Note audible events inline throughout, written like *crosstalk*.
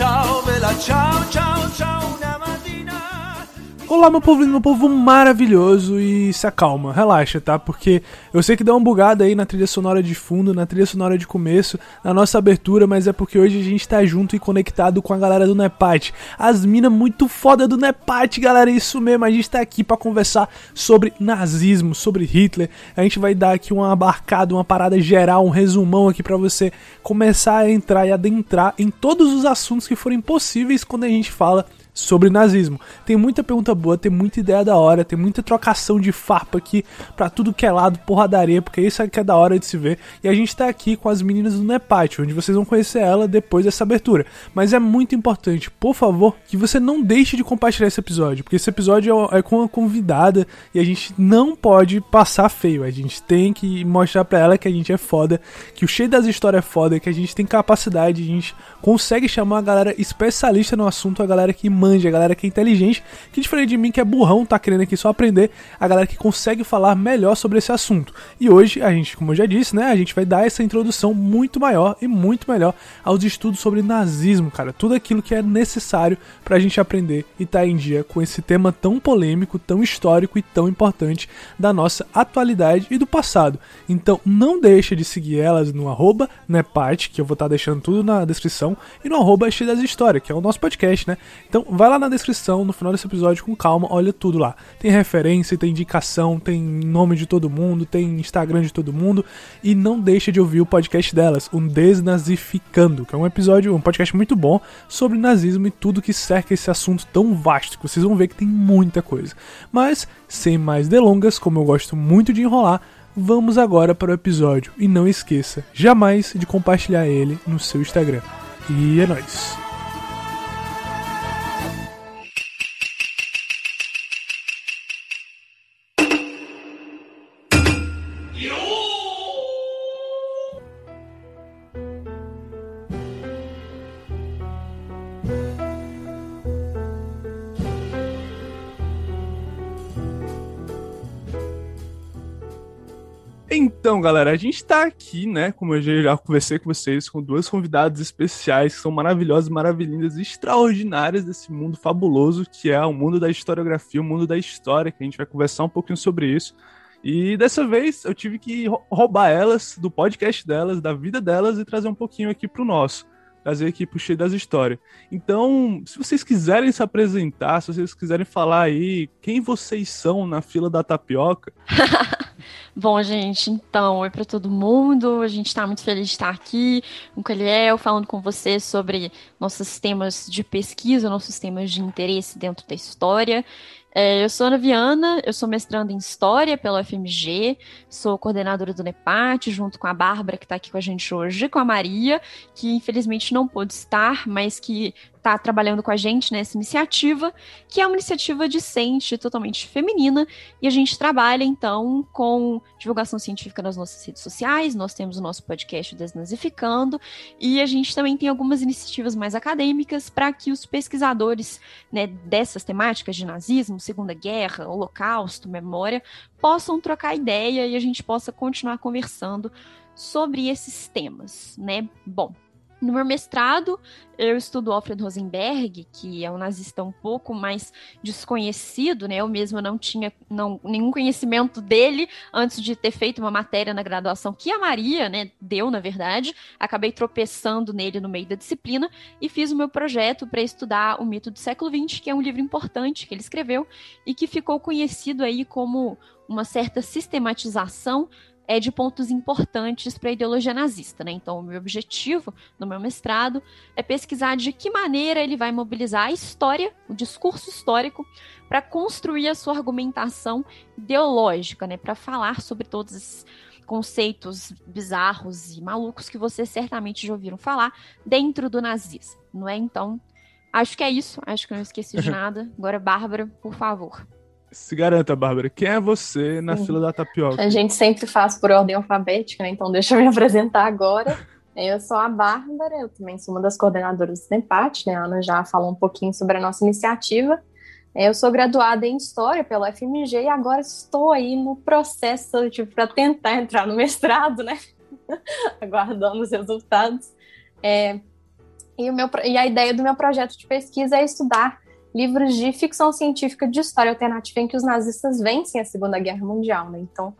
ciao, bella ciao, ciao, ciao. Olá, meu povo meu povo maravilhoso e se acalma, relaxa, tá? Porque eu sei que dá uma bugada aí na trilha sonora de fundo, na trilha sonora de começo, na nossa abertura, mas é porque hoje a gente tá junto e conectado com a galera do Nepat. As minas muito foda do Nepat, galera, isso mesmo, a gente tá aqui para conversar sobre nazismo, sobre Hitler. A gente vai dar aqui uma abarcada, uma parada geral, um resumão aqui para você começar a entrar e adentrar em todos os assuntos que forem possíveis quando a gente fala sobre nazismo. Tem muita pergunta boa, tem muita ideia da hora, tem muita trocação de farpa aqui pra tudo que é lado, porradaria, porque isso é que é da hora de se ver. E a gente tá aqui com as meninas do Nepate, onde vocês vão conhecer ela depois dessa abertura. Mas é muito importante, por favor, que você não deixe de compartilhar esse episódio, porque esse episódio é, é com a convidada e a gente não pode passar feio. A gente tem que mostrar pra ela que a gente é foda, que o cheio das histórias é foda, que a gente tem capacidade, a gente consegue chamar a galera especialista no assunto, a galera que manja, a galera que é inteligente, que diferente de mim que é burrão, tá querendo aqui só aprender, a galera que consegue falar melhor sobre esse assunto. E hoje a gente, como eu já disse, né, a gente vai dar essa introdução muito maior e muito melhor aos estudos sobre nazismo, cara, tudo aquilo que é necessário pra gente aprender e tá em dia com esse tema tão polêmico, tão histórico e tão importante da nossa atualidade e do passado. Então não deixa de seguir elas no arroba Nepart, que eu vou estar tá deixando tudo na descrição, e no arroba Cheio das Histórias, que é o nosso podcast, né? Então vai lá na descrição, no final desse episódio, com calma, olha tudo lá. Tem referência, tem indicação, tem nome de todo mundo, tem Instagram de todo mundo. E não deixa de ouvir o podcast delas, o Desnazificando, que é um episódio, um podcast muito bom sobre nazismo e tudo que cerca esse assunto tão vasto, que vocês vão ver que tem muita coisa. Mas, sem mais delongas, como eu gosto muito de enrolar, vamos agora para o episódio. E não esqueça jamais de compartilhar ele no seu Instagram. E é nóis! Então, galera, a gente tá aqui, né? Como eu já conversei com vocês, com duas convidadas especiais que são maravilhosas, maravilhindas, extraordinárias desse mundo fabuloso que é o mundo da historiografia, o mundo da história, que a gente vai conversar um pouquinho sobre isso. E dessa vez eu tive que roubar elas do podcast delas, da vida delas e trazer um pouquinho aqui pro nosso trazer aqui pro Cheio das Histórias. Então, se vocês quiserem se apresentar, se vocês quiserem falar aí quem vocês são na fila da tapioca. *laughs* Bom, gente, então, oi para todo mundo. A gente está muito feliz de estar aqui com o Caliel, falando com vocês sobre nossos temas de pesquisa, nossos temas de interesse dentro da história. É, eu sou Ana Viana, eu sou mestranda em História pela UFMG, sou coordenadora do NEPAT, junto com a Bárbara, que está aqui com a gente hoje, com a Maria, que infelizmente não pôde estar, mas que está trabalhando com a gente nessa iniciativa, que é uma iniciativa discente, totalmente feminina, e a gente trabalha então com divulgação científica nas nossas redes sociais, nós temos o nosso podcast Desnazificando, e a gente também tem algumas iniciativas mais acadêmicas para que os pesquisadores né, dessas temáticas de nazismo, Segunda Guerra, Holocausto, memória, possam trocar ideia e a gente possa continuar conversando sobre esses temas, né? Bom, no meu mestrado, eu estudo Alfred Rosenberg, que é um nazista um pouco mais desconhecido, né? Eu mesma não tinha não, nenhum conhecimento dele antes de ter feito uma matéria na graduação que a Maria, né, deu, na verdade. Acabei tropeçando nele no meio da disciplina e fiz o meu projeto para estudar o mito do século XX, que é um livro importante que ele escreveu e que ficou conhecido aí como uma certa sistematização é de pontos importantes para a ideologia nazista. Né? Então, o meu objetivo no meu mestrado é pesquisar de que maneira ele vai mobilizar a história, o discurso histórico, para construir a sua argumentação ideológica, né? para falar sobre todos esses conceitos bizarros e malucos que vocês certamente já ouviram falar dentro do nazismo, não é? Então, acho que é isso. Acho que eu não esqueci de nada. Agora, Bárbara, por favor. Se garanta, Bárbara. Quem é você na Sim. fila da tapioca? A gente sempre faz por ordem alfabética, né? Então deixa eu me *laughs* apresentar agora. Eu sou a Bárbara, eu também sou uma das coordenadoras do empate, né? A Ana já falou um pouquinho sobre a nossa iniciativa. Eu sou graduada em História pela FMG e agora estou aí no processo para tentar entrar no mestrado, né? *laughs* aguardando os resultados. É, e, o meu, e a ideia do meu projeto de pesquisa é estudar livros de ficção científica de história alternativa em que os nazistas vencem a Segunda Guerra Mundial. Né? Então,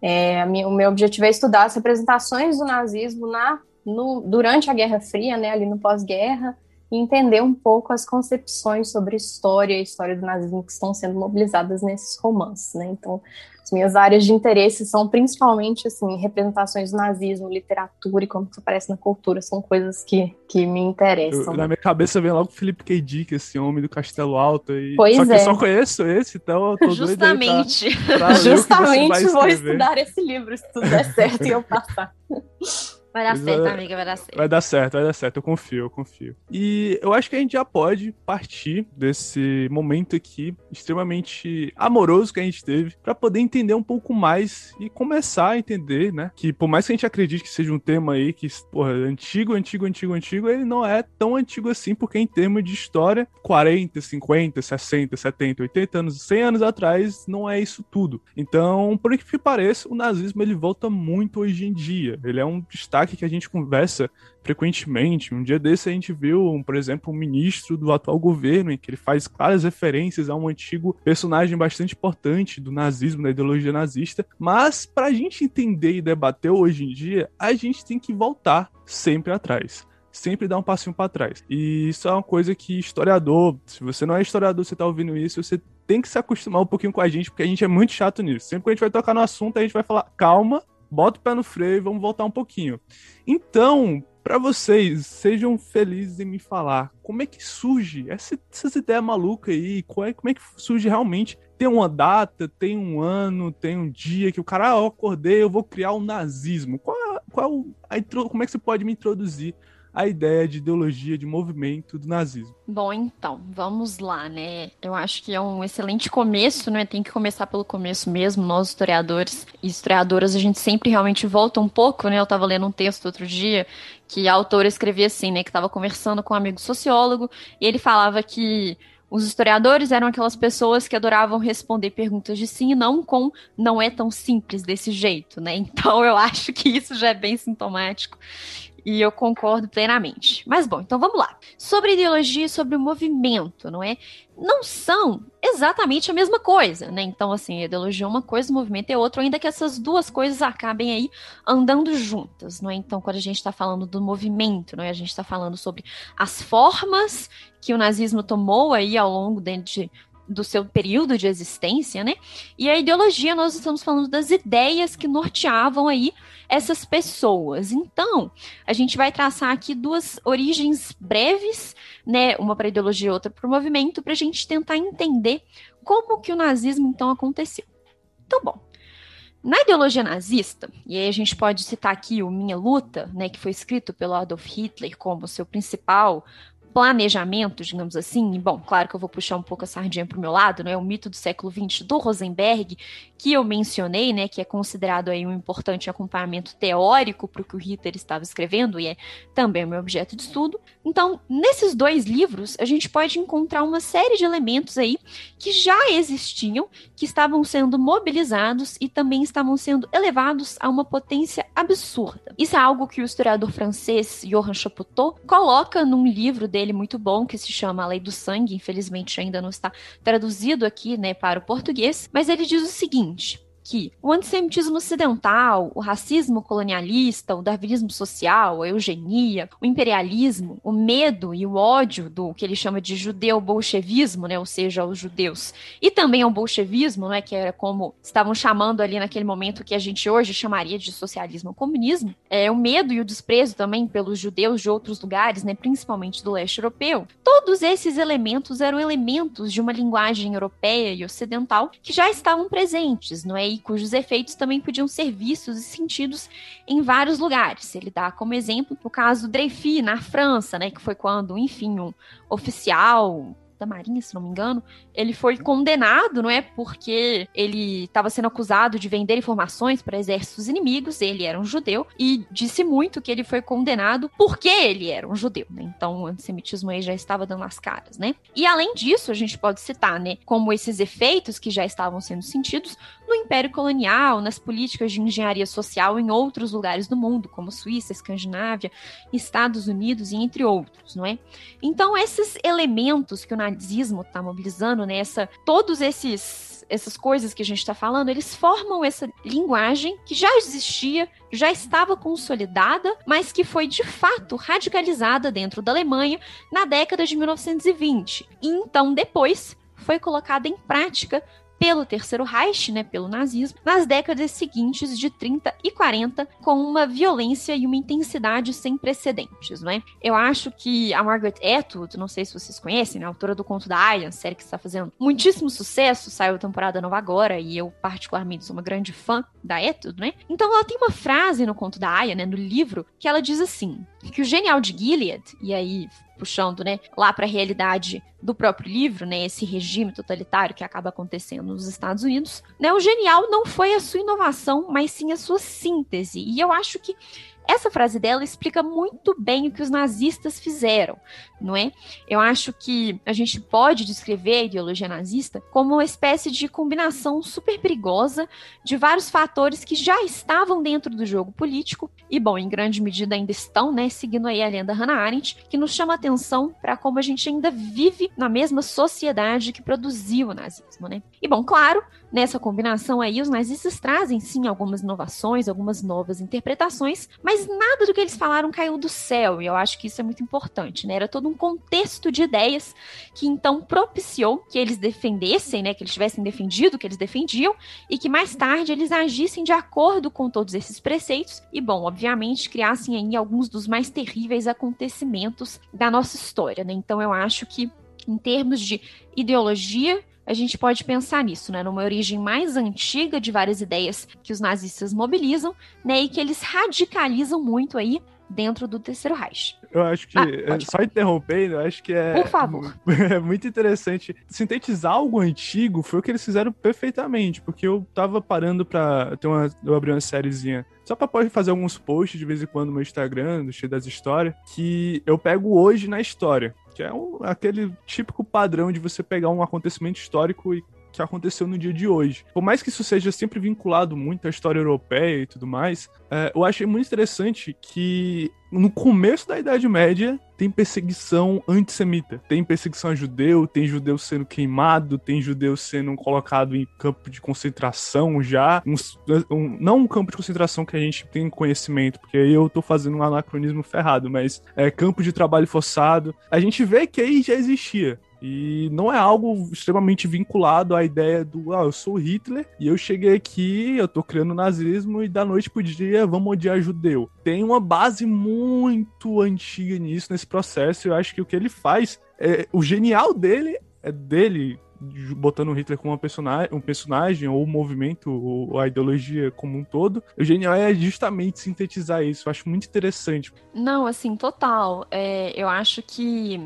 é, minha, o meu objetivo é estudar as representações do nazismo na, no, durante a Guerra Fria, né, ali no pós-guerra, e entender um pouco as concepções sobre história e história do nazismo que estão sendo mobilizadas nesses romances. Né? Então, as minhas áreas de interesse são principalmente assim, representações do nazismo, literatura e como isso aparece na cultura, são coisas que, que me interessam. Eu, na minha cabeça vem logo o Felipe K. Dick, esse homem do Castelo Alto. E... Pois só é. que eu só conheço esse, então eu tô Justamente. Pra, pra Justamente vou estudar esse livro, se tudo der certo e eu passar. *laughs* Vai dar certo, amiga, vai dar certo. Vai dar certo, vai dar certo, eu confio, eu confio. E eu acho que a gente já pode partir desse momento aqui extremamente amoroso que a gente teve para poder entender um pouco mais e começar a entender, né, que por mais que a gente acredite que seja um tema aí que, porra, antigo, antigo, antigo, antigo, ele não é tão antigo assim, porque em termos de história, 40, 50, 60, 70, 80 anos, 100 anos atrás, não é isso tudo. Então, por que pareça, o nazismo ele volta muito hoje em dia. Ele é um destaque que a gente conversa frequentemente. Um dia desse a gente viu, por exemplo, um ministro do atual governo, em que ele faz claras referências a um antigo personagem bastante importante do nazismo, da ideologia nazista. Mas, para a gente entender e debater hoje em dia, a gente tem que voltar sempre atrás sempre dar um passinho para trás. E isso é uma coisa que historiador, se você não é historiador, você tá ouvindo isso, você tem que se acostumar um pouquinho com a gente, porque a gente é muito chato nisso. Sempre que a gente vai tocar no assunto, a gente vai falar, calma, bota o pé no freio e vamos voltar um pouquinho. Então, para vocês, sejam felizes em me falar como é que surge essa, essas ideias malucas aí, qual é, como é que surge realmente. Tem uma data, tem um ano, tem um dia que o cara, ah, eu acordei, eu vou criar o um nazismo. Qual, qual a, como é que você pode me introduzir a ideia de ideologia, de movimento do nazismo. Bom, então, vamos lá, né? Eu acho que é um excelente começo, né? Tem que começar pelo começo mesmo. Nós, historiadores e historiadoras, a gente sempre realmente volta um pouco, né? Eu estava lendo um texto outro dia que a autora escrevia assim, né? Que estava conversando com um amigo sociólogo e ele falava que os historiadores eram aquelas pessoas que adoravam responder perguntas de sim e não com não é tão simples desse jeito, né? *laughs* Então eu acho que isso já é bem sintomático e eu concordo plenamente. Mas bom, então vamos lá. Sobre ideologia e sobre o movimento, não é? Não são exatamente a mesma coisa, né? Então, assim, ideologia é uma coisa, movimento é outra, ainda que essas duas coisas acabem aí andando juntas, não é? Então, quando a gente está falando do movimento, não é? A gente está falando sobre as formas que o nazismo tomou aí ao longo de, do seu período de existência, né? E a ideologia, nós estamos falando das ideias que norteavam aí essas pessoas. Então, a gente vai traçar aqui duas origens breves, né? Uma para a ideologia e outra para o movimento, para a gente tentar entender como que o nazismo então aconteceu. Então, bom. Na ideologia nazista, e aí a gente pode citar aqui o Minha Luta, né, que foi escrito pelo Adolf Hitler como seu principal planejamento, digamos assim, bom, claro que eu vou puxar um pouco a sardinha para o meu lado, é o mito do século XX do Rosenberg, que eu mencionei, né, que é considerado aí um importante acompanhamento teórico para o que o Hitler estava escrevendo e é também o meu objeto de estudo. Então, nesses dois livros, a gente pode encontrar uma série de elementos aí que já existiam, que estavam sendo mobilizados e também estavam sendo elevados a uma potência absurda. Isso é algo que o historiador francês Johann Chapoutot coloca num livro dele dele muito bom que se chama A Lei do Sangue, infelizmente ainda não está traduzido aqui, né, para o português, mas ele diz o seguinte: que o antissemitismo ocidental, o racismo colonialista, o darwinismo social, a eugenia, o imperialismo, o medo e o ódio do que ele chama de judeu-bolchevismo, né, ou seja, os judeus, e também ao bolchevismo, né, que era como estavam chamando ali naquele momento que a gente hoje chamaria de socialismo ou comunismo, é, o medo e o desprezo também pelos judeus de outros lugares, né, principalmente do leste europeu. Todos esses elementos eram elementos de uma linguagem europeia e ocidental que já estavam presentes, não é? Cujos efeitos também podiam ser vistos e sentidos em vários lugares. Ele dá como exemplo o caso Dreyfus, na França, né, que foi quando, enfim, um oficial da Marinha, se não me engano, ele foi condenado, não é? Porque ele estava sendo acusado de vender informações para exércitos inimigos, ele era um judeu, e disse muito que ele foi condenado porque ele era um judeu, né? Então o antissemitismo aí já estava dando as caras, né? E além disso, a gente pode citar, né, como esses efeitos que já estavam sendo sentidos no Império Colonial, nas políticas de engenharia social em outros lugares do mundo, como Suíça, Escandinávia, Estados Unidos e entre outros, não é? Então, esses elementos que o nazismo está mobilizando, né, todos esses essas coisas que a gente está falando, eles formam essa linguagem que já existia, já estava consolidada, mas que foi de fato radicalizada dentro da Alemanha na década de 1920. E então, depois, foi colocada em prática pelo Terceiro Reich, né, pelo nazismo, nas décadas seguintes de 30 e 40, com uma violência e uma intensidade sem precedentes, né? Eu acho que a Margaret Atwood, não sei se vocês conhecem, né, autora do Conto da Aya, série que está fazendo muitíssimo sucesso, saiu a temporada nova agora, e eu particularmente sou uma grande fã da Atwood, né? Então ela tem uma frase no Conto da Aya, né, no livro, que ela diz assim, que o genial de Gilead, e aí puxando, né, lá para a realidade do próprio livro, né, esse regime totalitário que acaba acontecendo nos Estados Unidos, né, o genial não foi a sua inovação, mas sim a sua síntese. E eu acho que essa frase dela explica muito bem o que os nazistas fizeram, não é? Eu acho que a gente pode descrever a ideologia nazista como uma espécie de combinação super perigosa de vários fatores que já estavam dentro do jogo político e, bom, em grande medida ainda estão, né? Seguindo aí a lenda Hannah Arendt, que nos chama atenção para como a gente ainda vive na mesma sociedade que produziu o nazismo, né? E, bom, claro, nessa combinação aí, os nazistas trazem sim algumas inovações, algumas novas interpretações, mas nada do que eles falaram caiu do céu, e eu acho que isso é muito importante, né? Era todo um contexto de ideias que então propiciou que eles defendessem, né? Que eles tivessem defendido o que eles defendiam, e que mais tarde eles agissem de acordo com todos esses preceitos, e bom, obviamente, criassem aí alguns dos mais terríveis acontecimentos da nossa história, né? Então eu acho que em termos de ideologia, a gente pode pensar nisso, né? Numa origem mais antiga de várias ideias que os nazistas mobilizam, né? E que eles radicalizam muito aí dentro do Terceiro Reich. Eu acho que, ah, só interrompendo, eu acho que é, Por favor. *laughs* é muito interessante. Sintetizar algo antigo foi o que eles fizeram perfeitamente, porque eu tava parando pra. Ter uma, eu abri uma sériezinha só pra pode fazer alguns posts de vez em quando no meu Instagram, cheio das histórias, que eu pego hoje na história que é um, aquele típico padrão de você pegar um acontecimento histórico e que aconteceu no dia de hoje. Por mais que isso seja sempre vinculado muito à história europeia e tudo mais, é, eu achei muito interessante que no começo da Idade Média tem perseguição antissemita. Tem perseguição a judeu, tem judeu sendo queimado, tem judeu sendo colocado em campo de concentração já. Um, um, não um campo de concentração que a gente tem conhecimento, porque aí eu tô fazendo um anacronismo ferrado, mas é campo de trabalho forçado. A gente vê que aí já existia. E não é algo extremamente vinculado à ideia do, ah, eu sou Hitler e eu cheguei aqui, eu tô criando nazismo e da noite pro dia vamos odiar judeu. Tem uma base muito antiga nisso, nesse processo. Eu acho que o que ele faz, é, o genial dele é dele botando o Hitler como personagem, um personagem, ou o movimento, ou a ideologia como um todo. O genial é justamente sintetizar isso. Eu acho muito interessante. Não, assim, total. É, eu acho que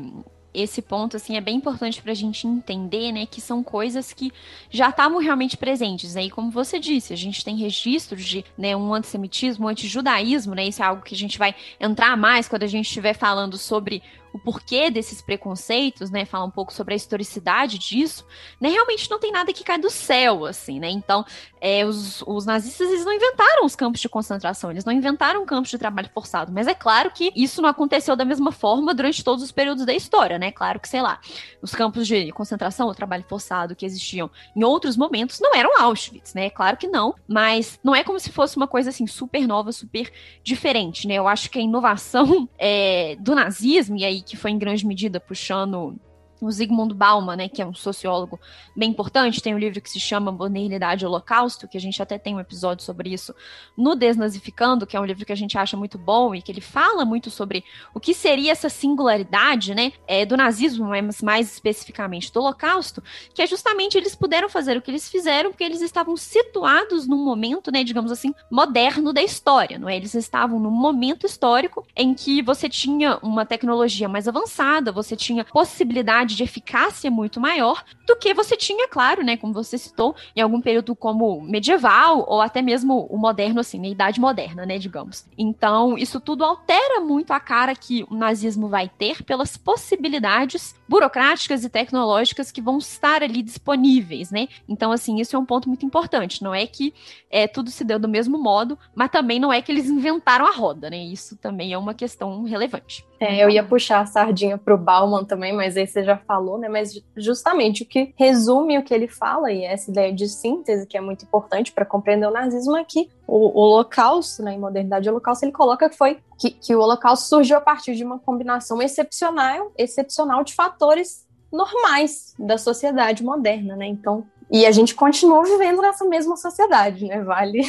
esse ponto assim é bem importante para a gente entender, né, que são coisas que já estavam realmente presentes. Aí, né? como você disse, a gente tem registros de né, um antissemitismo, um antijudaísmo, né? Isso é algo que a gente vai entrar mais quando a gente estiver falando sobre o porquê desses preconceitos, né? Falar um pouco sobre a historicidade disso, né? Realmente não tem nada que cai do céu, assim, né? Então, é, os, os nazistas, eles não inventaram os campos de concentração, eles não inventaram campos de trabalho forçado, mas é claro que isso não aconteceu da mesma forma durante todos os períodos da história, né? Claro que, sei lá, os campos de concentração ou trabalho forçado que existiam em outros momentos não eram Auschwitz, né? Claro que não, mas não é como se fosse uma coisa, assim, super nova, super diferente, né? Eu acho que a inovação *laughs* é, do nazismo, e aí que foi em grande medida puxando o Zygmunt Bauman, né, que é um sociólogo bem importante, tem um livro que se chama Modernidade e Holocausto, que a gente até tem um episódio sobre isso no Desnazificando, que é um livro que a gente acha muito bom e que ele fala muito sobre o que seria essa singularidade, né, é, do nazismo, mas mais especificamente do Holocausto, que é justamente eles puderam fazer o que eles fizeram porque eles estavam situados num momento, né, digamos assim, moderno da história, não é? Eles estavam num momento histórico em que você tinha uma tecnologia mais avançada, você tinha possibilidade de eficácia muito maior do que você tinha, claro, né, como você citou, em algum período como medieval ou até mesmo o moderno, assim, na idade moderna, né, digamos. Então, isso tudo altera muito a cara que o nazismo vai ter pelas possibilidades burocráticas e tecnológicas que vão estar ali disponíveis, né? Então, assim, isso é um ponto muito importante. Não é que é, tudo se deu do mesmo modo, mas também não é que eles inventaram a roda, né? Isso também é uma questão relevante. É, eu ia puxar a sardinha pro Bauman também, mas aí você já falou, né? Mas justamente o que resume o que ele fala, e essa ideia de síntese, que é muito importante para compreender o nazismo, é que o, o Holocausto, né, em Modernidade Holocausto, ele coloca que foi que, que o Holocausto surgiu a partir de uma combinação excepcional, excepcional de fatores normais da sociedade moderna, né? Então, e a gente continua vivendo nessa mesma sociedade, né? Vale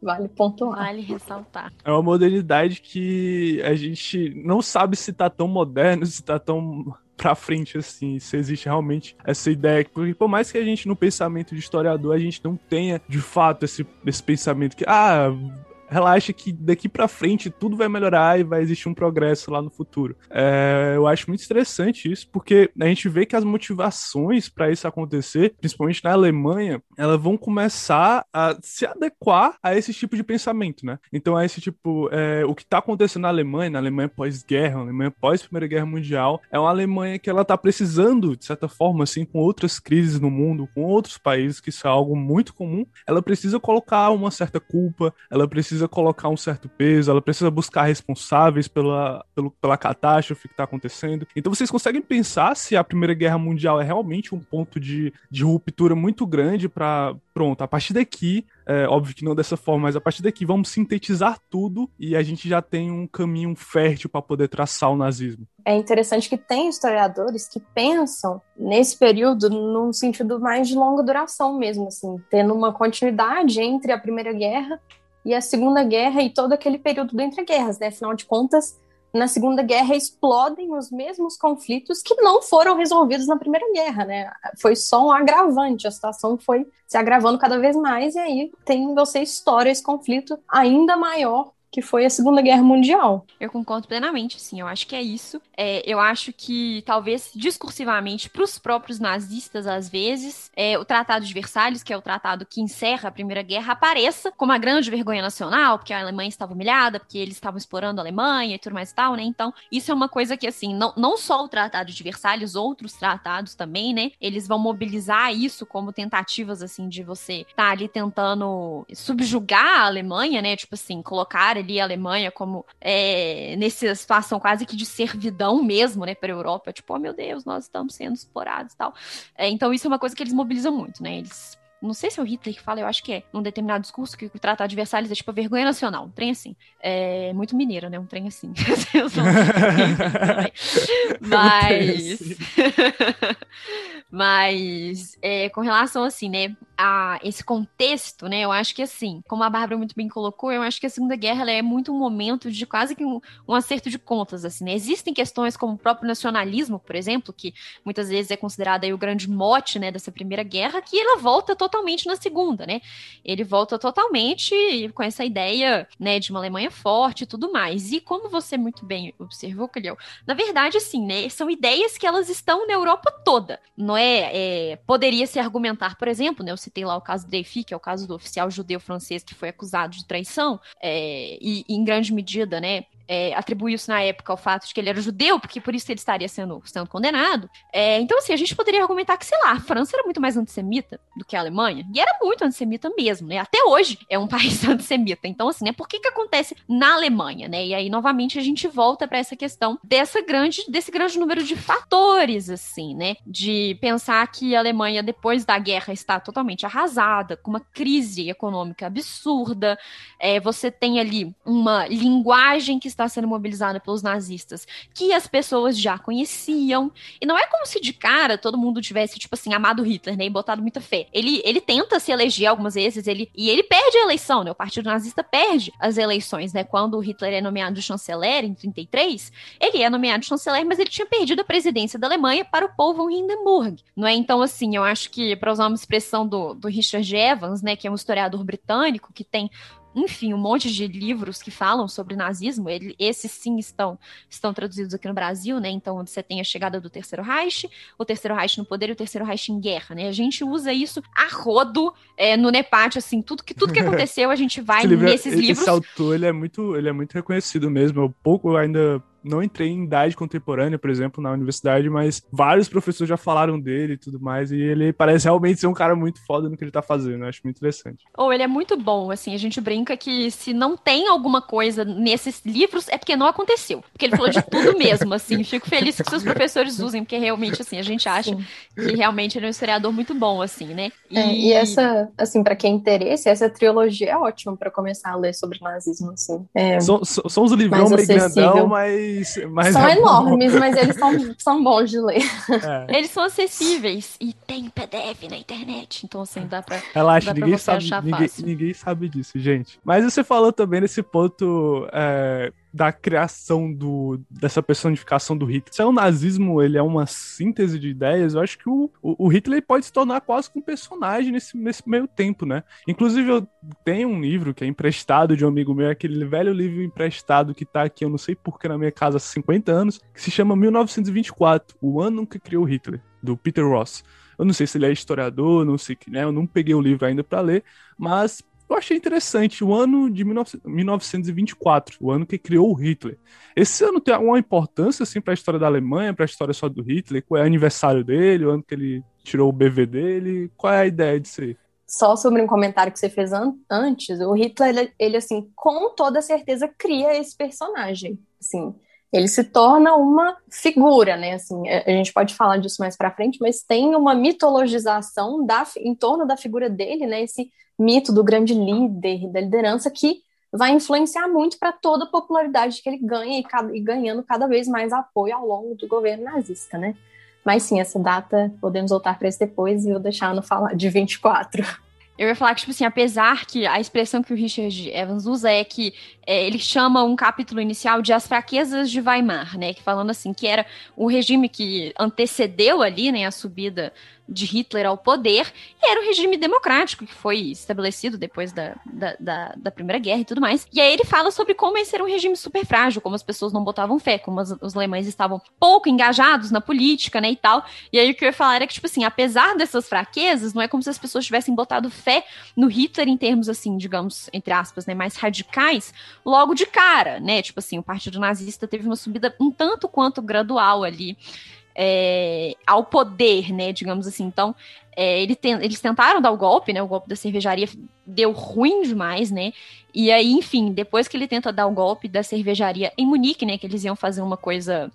Vale pontuar. Vale ressaltar. É uma modernidade que a gente não sabe se tá tão moderno, se tá tão pra frente, assim, se existe realmente essa ideia. Porque por mais que a gente, no pensamento de historiador, a gente não tenha, de fato, esse, esse pensamento que, ah, relaxa que daqui para frente tudo vai melhorar e vai existir um progresso lá no futuro. É, eu acho muito interessante isso, porque a gente vê que as motivações para isso acontecer, principalmente na Alemanha, elas vão começar a se adequar a esse tipo de pensamento, né? Então, é esse tipo, é, o que tá acontecendo na Alemanha, na Alemanha pós-guerra, na Alemanha pós-Primeira Guerra Mundial, é uma Alemanha que ela tá precisando, de certa forma, assim, com outras crises no mundo, com outros países, que isso é algo muito comum, ela precisa colocar uma certa culpa, ela precisa precisa colocar um certo peso, ela precisa buscar responsáveis pela, pelo, pela catástrofe que está acontecendo. Então vocês conseguem pensar se a Primeira Guerra Mundial é realmente um ponto de, de ruptura muito grande para pronto, a partir daqui, é, óbvio que não dessa forma, mas a partir daqui vamos sintetizar tudo e a gente já tem um caminho fértil para poder traçar o nazismo. É interessante que tem historiadores que pensam nesse período num sentido mais de longa duração mesmo, assim, tendo uma continuidade entre a Primeira Guerra e a Segunda Guerra e todo aquele período do entre guerras, né? Afinal de contas, na Segunda Guerra explodem os mesmos conflitos que não foram resolvidos na Primeira Guerra, né? Foi só um agravante, a situação foi se agravando cada vez mais e aí tem você história esse conflito ainda maior que foi a Segunda Guerra Mundial. Eu concordo plenamente, sim. Eu acho que é isso. É, eu acho que, talvez, discursivamente, para os próprios nazistas, às vezes, é, o Tratado de Versalhes, que é o tratado que encerra a Primeira Guerra, apareça como uma grande vergonha nacional, porque a Alemanha estava humilhada, porque eles estavam explorando a Alemanha e tudo mais e tal, né? Então, isso é uma coisa que, assim, não, não só o Tratado de Versalhes, outros tratados também, né? Eles vão mobilizar isso como tentativas, assim, de você estar tá ali tentando subjugar a Alemanha, né? Tipo assim, colocar ali a Alemanha como é, nessa situação quase que de servidão mesmo, né, para a Europa, tipo, oh meu Deus, nós estamos sendo explorados e tal. É, então isso é uma coisa que eles mobilizam muito, né? Eles não sei se é o Hitler que fala, eu acho que é, num determinado discurso, que o Tratado de Versalhes é tipo a vergonha nacional, um trem assim. É muito mineiro, né? Um trem assim. *laughs* *laughs* Mas. *laughs* Mas, é, com relação, assim, né, a esse contexto, né, eu acho que, assim, como a Bárbara muito bem colocou, eu acho que a Segunda Guerra é muito um momento de quase que um, um acerto de contas, assim, né? Existem questões como o próprio nacionalismo, por exemplo, que muitas vezes é considerado o grande mote, né, dessa Primeira Guerra, que ela volta totalmente na Segunda, né? Ele volta totalmente com essa ideia, né, de uma Alemanha forte e tudo mais. E como você muito bem observou, Calhau, na verdade, assim, né, são ideias que elas estão na Europa toda, não é, é, poderia se argumentar, por exemplo, né, eu citei lá o caso Dreyfus, que é o caso do oficial judeu francês que foi acusado de traição, é, e, em grande medida, né, é, atribuiu-se na época ao fato de que ele era judeu, porque por isso ele estaria sendo, sendo condenado. É, então, assim, a gente poderia argumentar que, sei lá, a França era muito mais antissemita do que a Alemanha, e era muito antissemita mesmo, né? Até hoje é um *laughs* país antissemita. Então, assim, né, por que que acontece na Alemanha, né? E aí, novamente, a gente volta para essa questão dessa grande, desse grande número de fatores, assim, né? De pensar que a Alemanha, depois da guerra, está totalmente arrasada, com uma crise econômica absurda, é, você tem ali uma linguagem que está sendo mobilizada pelos nazistas, que as pessoas já conheciam. E não é como se de cara todo mundo tivesse, tipo assim, amado Hitler, né? E botado muita fé. Ele, ele tenta se eleger algumas vezes, ele, e ele perde a eleição, né? O Partido Nazista perde as eleições, né? Quando Hitler é nomeado chanceler em 33, ele é nomeado chanceler, mas ele tinha perdido a presidência da Alemanha para o von Hindenburg, não é? Então, assim, eu acho que, para usar uma expressão do, do Richard Evans, né? Que é um historiador britânico que tem enfim, um monte de livros que falam sobre nazismo. Ele, esses sim estão, estão traduzidos aqui no Brasil, né? Então você tem a chegada do Terceiro Reich, o Terceiro Reich no poder e o Terceiro Reich em guerra, né? A gente usa isso a rodo é, no Nepate, assim, tudo que, tudo que *laughs* aconteceu a gente vai livro, nesses esse livros. Esse autor, ele é muito, ele é muito reconhecido mesmo. Eu pouco ainda não entrei em idade contemporânea, por exemplo, na universidade, mas vários professores já falaram dele e tudo mais, e ele parece realmente ser um cara muito foda no que ele tá fazendo, eu acho muito interessante. Ou oh, ele é muito bom, assim, a gente brinca que se não tem alguma coisa nesses livros, é porque não aconteceu, porque ele falou de *laughs* tudo mesmo, assim, fico feliz que seus professores usem, porque realmente, assim, a gente acha Sim. que realmente ele é um historiador muito bom, assim, né? E, é, e essa, assim, para quem interesse, essa trilogia é ótima para começar a ler sobre nazismo, assim. É são, são os livrão meio grandão, mas mas, são é enormes, mas eles são, são bons de ler. É. Eles são acessíveis e tem PDF na internet, então assim dá pra. Relaxa, dá ninguém, pra sabe, ninguém, ninguém, sabe disso, gente. Mas você falou também nesse ponto é, da criação do, dessa personificação do Hitler. Se é o nazismo ele é uma síntese de ideias, eu acho que o, o, o Hitler pode se tornar quase um personagem nesse, nesse meio tempo, né? Inclusive, eu tenho um livro que é emprestado de um amigo meu, aquele velho livro emprestado que tá aqui, eu não sei porquê, na minha casa há 50 anos, que se chama 1924, o ano que criou Hitler, do Peter Ross. Eu não sei se ele é historiador, não sei que, né? Eu não peguei o livro ainda para ler, mas eu achei interessante o ano de 1924, o ano que criou o Hitler. Esse ano tem alguma importância assim para a história da Alemanha, para a história só do Hitler? Qual é o aniversário dele, o ano que ele tirou o BV dele? Qual é a ideia de ser? Só sobre um comentário que você fez an antes, o Hitler, ele, ele, assim, com toda certeza cria esse personagem, assim, ele se torna uma figura, né? Assim, a gente pode falar disso mais para frente, mas tem uma mitologização da, em torno da figura dele, né? Esse mito do grande líder, da liderança, que vai influenciar muito para toda a popularidade que ele ganha e, cada, e, ganhando cada vez mais apoio ao longo do governo nazista, né? Mas sim, essa data podemos voltar para isso depois e eu deixar no falar de 24. Eu ia falar que, tipo assim, apesar que a expressão que o Richard Evans usa é que é, ele chama um capítulo inicial de As Fraquezas de Weimar, né? Que falando assim, que era o regime que antecedeu ali, né, a subida de Hitler ao poder, e era o regime democrático que foi estabelecido depois da, da, da, da, Primeira Guerra e tudo mais. E aí ele fala sobre como esse era um regime super frágil, como as pessoas não botavam fé, como as, os alemães estavam pouco engajados na política, né, e tal. E aí o que eu ia falar era que, tipo assim, apesar dessas fraquezas, não é como se as pessoas tivessem botado fé no Hitler em termos, assim, digamos, entre aspas, né, mais radicais, logo de cara, né, tipo assim, o Partido Nazista teve uma subida um tanto quanto gradual ali é, ao poder, né, digamos assim. Então, é, ele eles tentaram dar o golpe, né, o golpe da cervejaria deu ruim demais, né, e aí, enfim, depois que ele tenta dar o golpe da cervejaria em Munique, né, que eles iam fazer uma coisa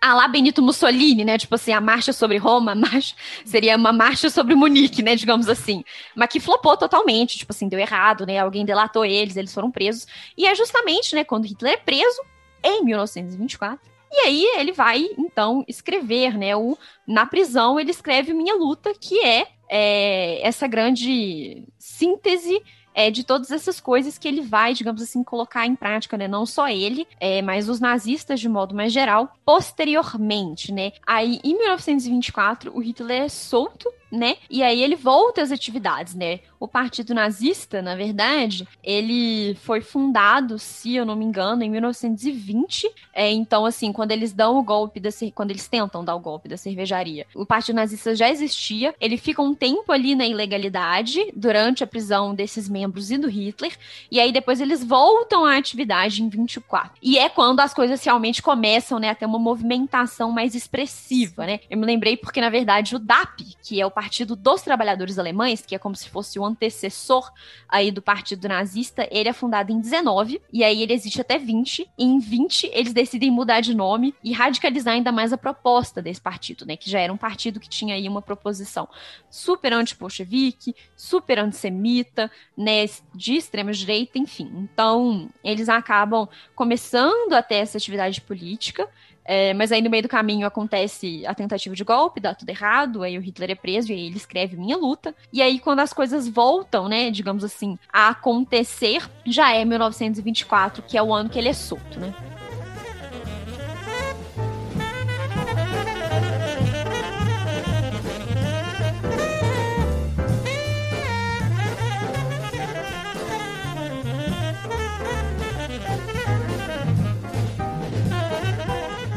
ah, lá Benito Mussolini, né? Tipo assim, a marcha sobre Roma, marcha, *laughs* seria uma marcha sobre Munique, né? Digamos assim. Mas que flopou totalmente, tipo assim, deu errado, né? Alguém delatou eles, eles foram presos. E é justamente, né, quando Hitler é preso, em 1924, e aí ele vai, então, escrever, né? O, na prisão, ele escreve Minha Luta, que é, é essa grande síntese é, de todas essas coisas que ele vai, digamos assim, colocar em prática, né? Não só ele, é, mas os nazistas de modo mais geral, posteriormente, né? Aí, em 1924, o Hitler é solto né? E aí ele volta às atividades, né? O Partido Nazista, na verdade, ele foi fundado, se eu não me engano, em 1920. É, então, assim, quando eles dão o golpe da quando eles tentam dar o golpe da cervejaria, o Partido Nazista já existia. Ele fica um tempo ali na ilegalidade durante a prisão desses membros e do Hitler. E aí depois eles voltam à atividade em 24. E é quando as coisas realmente começam, né, a ter uma movimentação mais expressiva, né? Eu me lembrei porque na verdade o DAP, que é o Partido dos Trabalhadores Alemães, que é como se fosse o antecessor aí do Partido Nazista, ele é fundado em 19, e aí ele existe até 20, e em 20 eles decidem mudar de nome e radicalizar ainda mais a proposta desse partido, né, que já era um partido que tinha aí uma proposição super anti-bolchevique, super antissemita, né, de extrema direita, enfim. Então, eles acabam começando até essa atividade política, é, mas aí no meio do caminho acontece a tentativa de golpe, dá tudo errado, aí o Hitler é preso e aí ele escreve Minha Luta. E aí quando as coisas voltam, né, digamos assim, a acontecer, já é 1924, que é o ano que ele é solto, né?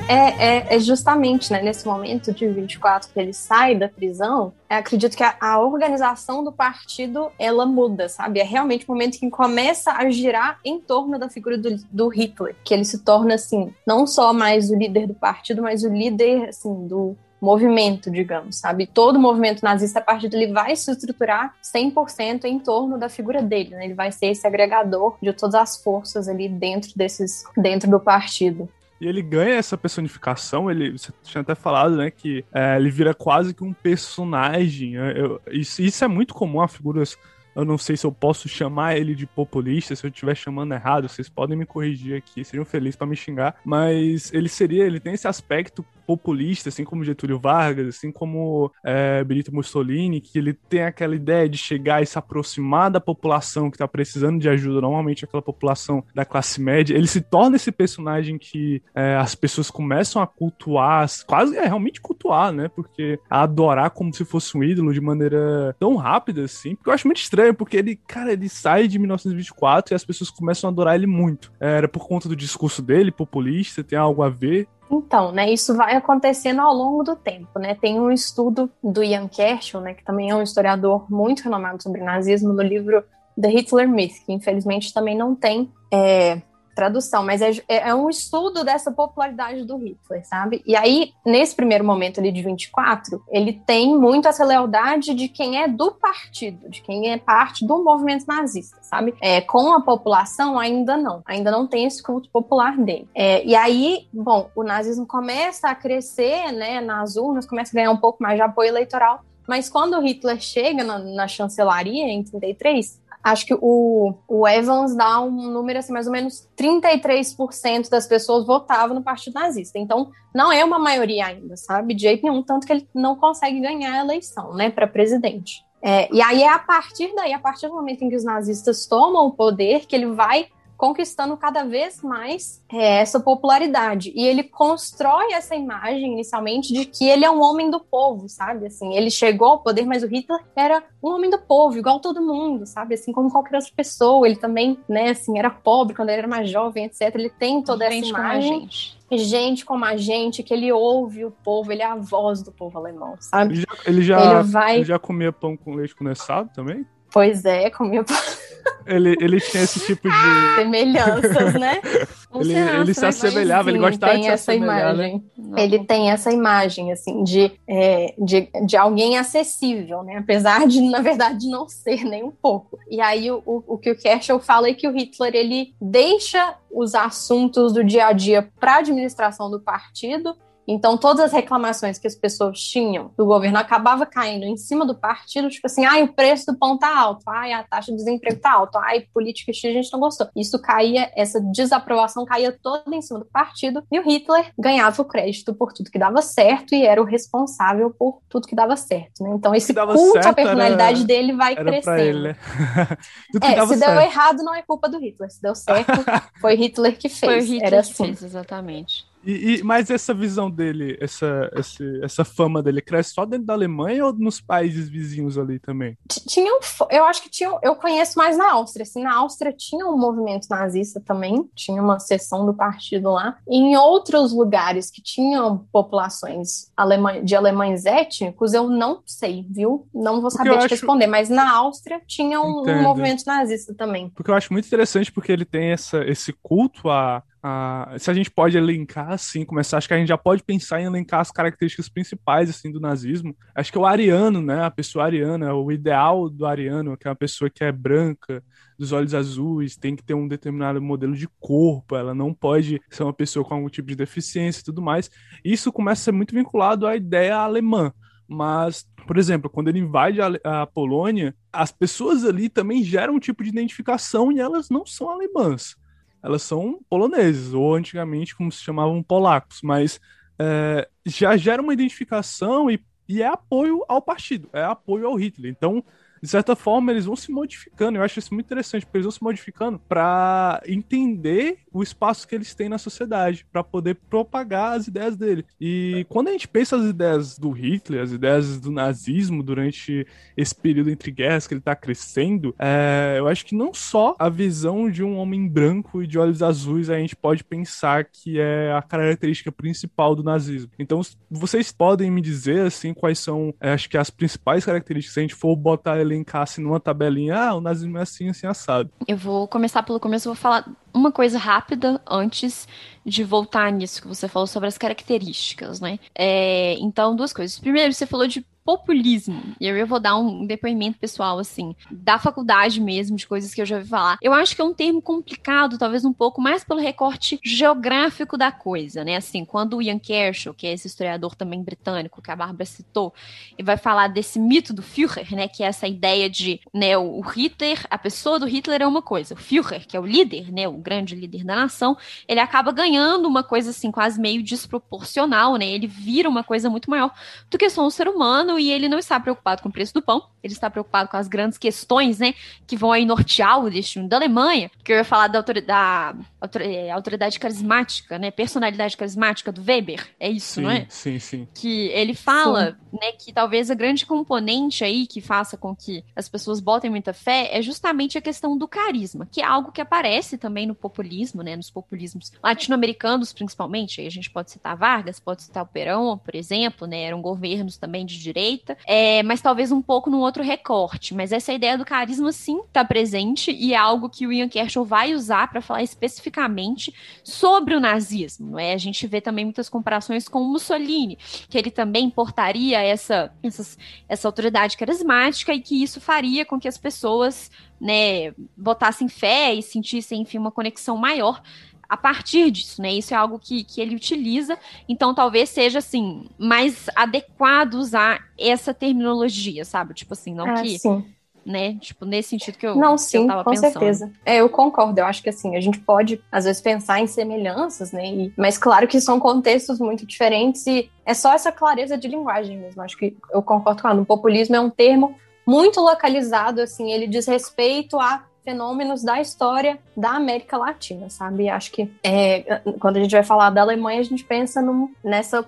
É, é, é, justamente né, nesse momento de 24 que ele sai da prisão, acredito que a, a, organização do partido ela muda, sabe? É realmente o momento que começa a girar em torno da figura do, do, Hitler, que ele se torna assim, não só mais o líder do partido, mas o líder assim do movimento, digamos, sabe? Todo movimento nazista a partir dele vai se estruturar 100% em torno da figura dele, né? Ele vai ser esse agregador de todas as forças ali dentro desses dentro do partido. E ele ganha essa personificação, ele, você tinha até falado, né, que é, ele vira quase que um personagem. Eu, isso, isso é muito comum a figuras eu não sei se eu posso chamar ele de populista, se eu estiver chamando errado, vocês podem me corrigir aqui, seriam felizes para me xingar, mas ele seria, ele tem esse aspecto populista, assim como Getúlio Vargas, assim como é, Benito Mussolini, que ele tem aquela ideia de chegar e se aproximar da população que está precisando de ajuda, normalmente aquela população da classe média, ele se torna esse personagem que é, as pessoas começam a cultuar, quase é realmente cultuar, né? Porque a adorar como se fosse um ídolo de maneira tão rápida assim, porque eu acho muito estranho, porque ele, cara, ele sai de 1924 e as pessoas começam a adorar ele muito. Era por conta do discurso dele, populista, tem algo a ver, então, né, isso vai acontecendo ao longo do tempo, né? Tem um estudo do Ian Kershaw, né, que também é um historiador muito renomado sobre nazismo, no livro The Hitler Myth, que infelizmente também não tem é, tradução, mas é, é, é, um estudo dessa popularidade do Hitler, sabe? E aí, nesse primeiro momento ali de 24, ele tem muito essa lealdade de quem é do partido, de quem é parte do movimento nazista, sabe? É, com a população, ainda não. Ainda não tem esse culto popular dele. É, e aí, bom, o nazismo começa a crescer, né, nas urnas, começa a ganhar um pouco mais de apoio eleitoral, mas quando Hitler chega na, na chancelaria, em 33, acho que o, o Evans dá um número assim, mais ou menos 33% das pessoas votavam no Partido Nazista. Então, não é uma maioria ainda, sabe? De jeito nenhum, tanto que ele não consegue ganhar a eleição, né, para presidente. É, e aí é a partir daí, a partir do momento em que os nazistas tomam o poder, que ele vai conquistando cada vez mais é, essa popularidade. E ele constrói essa imagem inicialmente de que ele é um homem do povo, sabe? Assim, ele chegou ao poder, mas o Hitler era um homem do povo, igual todo mundo, sabe? Assim como qualquer outra pessoa. Ele também, né, assim, era pobre quando ele era mais jovem, etc. Ele tem toda gente essa imagem gente como a gente, que ele ouve o povo, ele é a voz do povo alemão, sabe? Ele já, ele já, ele vai... ele já comia pão com leite condensado também? Pois é, comia pão. Ele, ele tinha esse tipo de. *laughs* Semelhanças, né? *laughs* ele, ele se assemelhava, ele gostava de se essa né? imagem. Né? Ele tem essa imagem, assim, de, é, de, de alguém acessível, né? Apesar de, na verdade, não ser nem um pouco. E aí, o, o que o Kershaw fala é que o Hitler, ele deixa os assuntos do dia a dia para a administração do partido então, todas as reclamações que as pessoas tinham do governo acabava caindo em cima do partido, tipo assim, ai, o preço do pão tá alto, ai, a taxa de desemprego tá alta, ai, política X a gente não gostou. Isso caía, essa desaprovação caía toda em cima do partido, e o Hitler ganhava o crédito por tudo que dava certo e era o responsável por tudo que dava certo, né? Então, esse culto à personalidade era, dele vai crescendo. Ele, *laughs* né? é, se certo. deu errado, não é culpa do Hitler. Se deu certo, *laughs* foi Hitler que fez. Foi Hitler era assim. que fez, exatamente. E, e, mas essa visão dele, essa, essa, essa fama dele, cresce só dentro da Alemanha ou nos países vizinhos ali também? Tinha, eu acho que tinha, eu conheço mais na Áustria. Assim, na Áustria tinha um movimento nazista também, tinha uma seção do partido lá. E em outros lugares que tinham populações alemã, de alemães étnicos, eu não sei, viu? Não vou saber te acho... responder, mas na Áustria tinha um, um, movimento nazista também. Porque eu acho muito interessante porque ele tem essa, esse culto a Uh, se a gente pode elencar assim, começar, acho que a gente já pode pensar em elencar as características principais assim do nazismo. Acho que o ariano, né, a pessoa ariana, o ideal do ariano, que é uma pessoa que é branca, dos olhos azuis, tem que ter um determinado modelo de corpo, ela não pode ser uma pessoa com algum tipo de deficiência e tudo mais. Isso começa a ser muito vinculado à ideia alemã. Mas, por exemplo, quando ele invade a, a Polônia, as pessoas ali também geram um tipo de identificação e elas não são alemãs elas são poloneses, ou antigamente como se chamavam polacos, mas é, já gera uma identificação e, e é apoio ao partido, é apoio ao Hitler. Então, de certa forma, eles vão se modificando. Eu acho isso muito interessante, porque eles vão se modificando para entender o espaço que eles têm na sociedade, para poder propagar as ideias dele. E quando a gente pensa as ideias do Hitler, as ideias do nazismo durante esse período entre guerras que ele tá crescendo, é, eu acho que não só a visão de um homem branco e de olhos azuis a gente pode pensar que é a característica principal do nazismo. Então, vocês podem me dizer, assim, quais são, é, acho que as principais características, se a gente for botar, elencar assim numa tabelinha, ah, o nazismo é assim, assim, assado. Eu vou começar pelo começo, vou falar uma coisa rápida antes de voltar nisso que você falou sobre as características, né? É, então, duas coisas. Primeiro, você falou de populismo. E eu vou dar um depoimento pessoal, assim, da faculdade mesmo, de coisas que eu já ouvi falar. Eu acho que é um termo complicado, talvez um pouco mais pelo recorte geográfico da coisa, né? Assim, quando o Ian Kershaw, que é esse historiador também britânico que a Bárbara citou, e vai falar desse mito do Führer, né? Que é essa ideia de, né, o Hitler, a pessoa do Hitler é uma coisa, o Führer, que é o líder, né, o grande líder da nação, ele acaba ganhando uma coisa assim quase meio desproporcional, né? Ele vira uma coisa muito maior do que só um ser humano e ele não está preocupado com o preço do pão, ele está preocupado com as grandes questões, né, que vão aí nortear o destino da Alemanha, que eu ia falar da autoridade, da é, autoridade carismática, né, personalidade carismática do Weber, é isso, sim, não é? Sim, sim. Que ele fala, sim. né, que talvez a grande componente aí que faça com que as pessoas botem muita fé é justamente a questão do carisma, que é algo que aparece também no populismo, né, nos populismos latino-americanos principalmente, aí a gente pode citar Vargas, pode citar o Perón, por exemplo, né, eram governos também de direita, é, mas talvez um pouco num outro recorte. Mas essa ideia do carisma sim está presente e é algo que o Ian Kershaw vai usar para falar especificamente sobre o nazismo. É? A gente vê também muitas comparações com o Mussolini, que ele também portaria essa, essas, essa autoridade carismática e que isso faria com que as pessoas né, botassem fé e sentissem, enfim, uma conexão maior a partir disso, né? Isso é algo que, que ele utiliza, então talvez seja assim mais adequado usar essa terminologia, sabe? Tipo assim, não ah, que sim. né? Tipo, nesse sentido que eu, não, sim, eu com pensando. certeza. É, eu concordo. Eu acho que assim, a gente pode, às vezes, pensar em semelhanças, né? E, mas claro que são contextos muito diferentes e é só essa clareza de linguagem mesmo. Acho que eu concordo com ela. No populismo é um termo muito localizado, assim, ele diz respeito a fenômenos da história da América Latina, sabe? Acho que é, quando a gente vai falar da Alemanha, a gente pensa num, nessa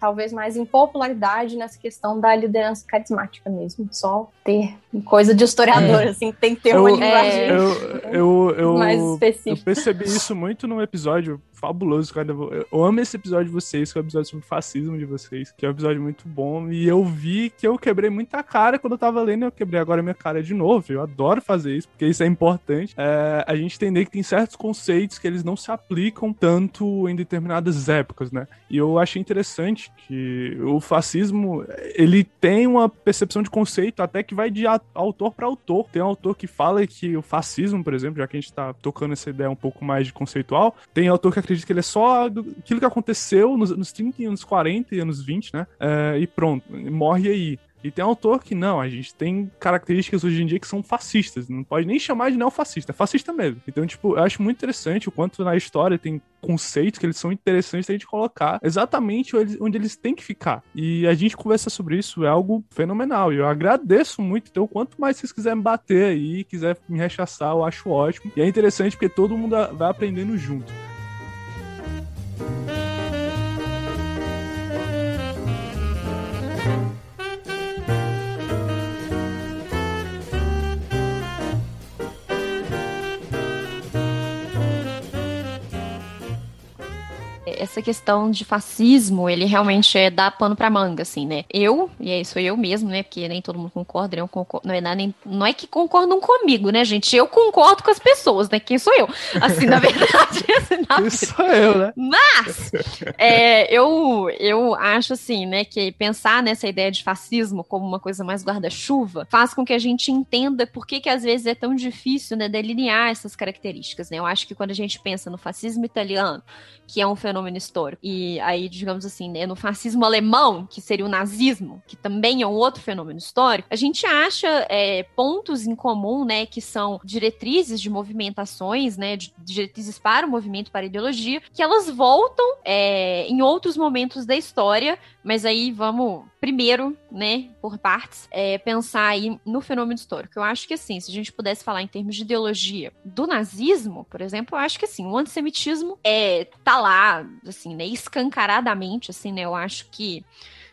talvez mais em popularidade nessa questão da liderança carismática mesmo. Só ter coisa de historiador, é. assim, tem que ter uma linguagem eu, eu, eu, mais específica. Eu percebi isso muito num episódio fabuloso, cara. Eu amo esse episódio de vocês, que é o episódio sobre fascismo de vocês, que é um episódio muito bom. E eu vi que eu quebrei muita cara quando eu tava lendo, eu quebrei agora minha cara de novo. Eu adoro fazer isso, porque isso é importante. É, a gente entender que tem certos conceitos que eles não se aplicam tanto em determinadas épocas, né? E eu achei interessante que o fascismo, ele tem uma percepção de conceito até que vai de autor para autor. Tem um autor que fala que o fascismo, por exemplo, já que a gente tá tocando essa ideia um pouco mais de conceitual, tem autor que acredita que ele é só aquilo que aconteceu nos, nos 30 anos 40 e anos 20, né? É, e pronto, morre aí. E tem autor que não, a gente tem características hoje em dia que são fascistas. Não pode nem chamar de neofascista, é fascista mesmo. Então, tipo, eu acho muito interessante o quanto na história tem conceitos que eles são interessantes a gente colocar exatamente onde eles têm que ficar. E a gente conversa sobre isso, é algo fenomenal. E eu agradeço muito. Então, quanto mais vocês quiserem bater aí, quiser me rechaçar, eu acho ótimo. E é interessante porque todo mundo vai aprendendo junto. Essa questão de fascismo, ele realmente é dar pano pra manga, assim, né? Eu, e aí sou eu mesmo, né? Porque nem todo mundo concorda, eu concordo, não, é, nem, não é que concordam comigo, né, gente? Eu concordo com as pessoas, né? Quem sou eu? Assim, na *laughs* verdade, assim, na Quem sou eu, né? Mas, *laughs* é, eu, eu acho, assim, né, que pensar nessa ideia de fascismo como uma coisa mais guarda-chuva faz com que a gente entenda por que que às vezes é tão difícil, né, delinear essas características, né? Eu acho que quando a gente pensa no fascismo italiano, que é um fenômeno histórico. E aí, digamos assim, né, no fascismo alemão, que seria o nazismo, que também é um outro fenômeno histórico, a gente acha é, pontos em comum, né, que são diretrizes de movimentações, né, diretrizes para o movimento, para a ideologia, que elas voltam é, em outros momentos da história, mas aí vamos primeiro, né, por partes, é, pensar aí no fenômeno histórico. Eu acho que, assim, se a gente pudesse falar em termos de ideologia do nazismo, por exemplo, eu acho que, assim, o antissemitismo é, tá lá, assim, né, escancaradamente, assim, né, eu acho que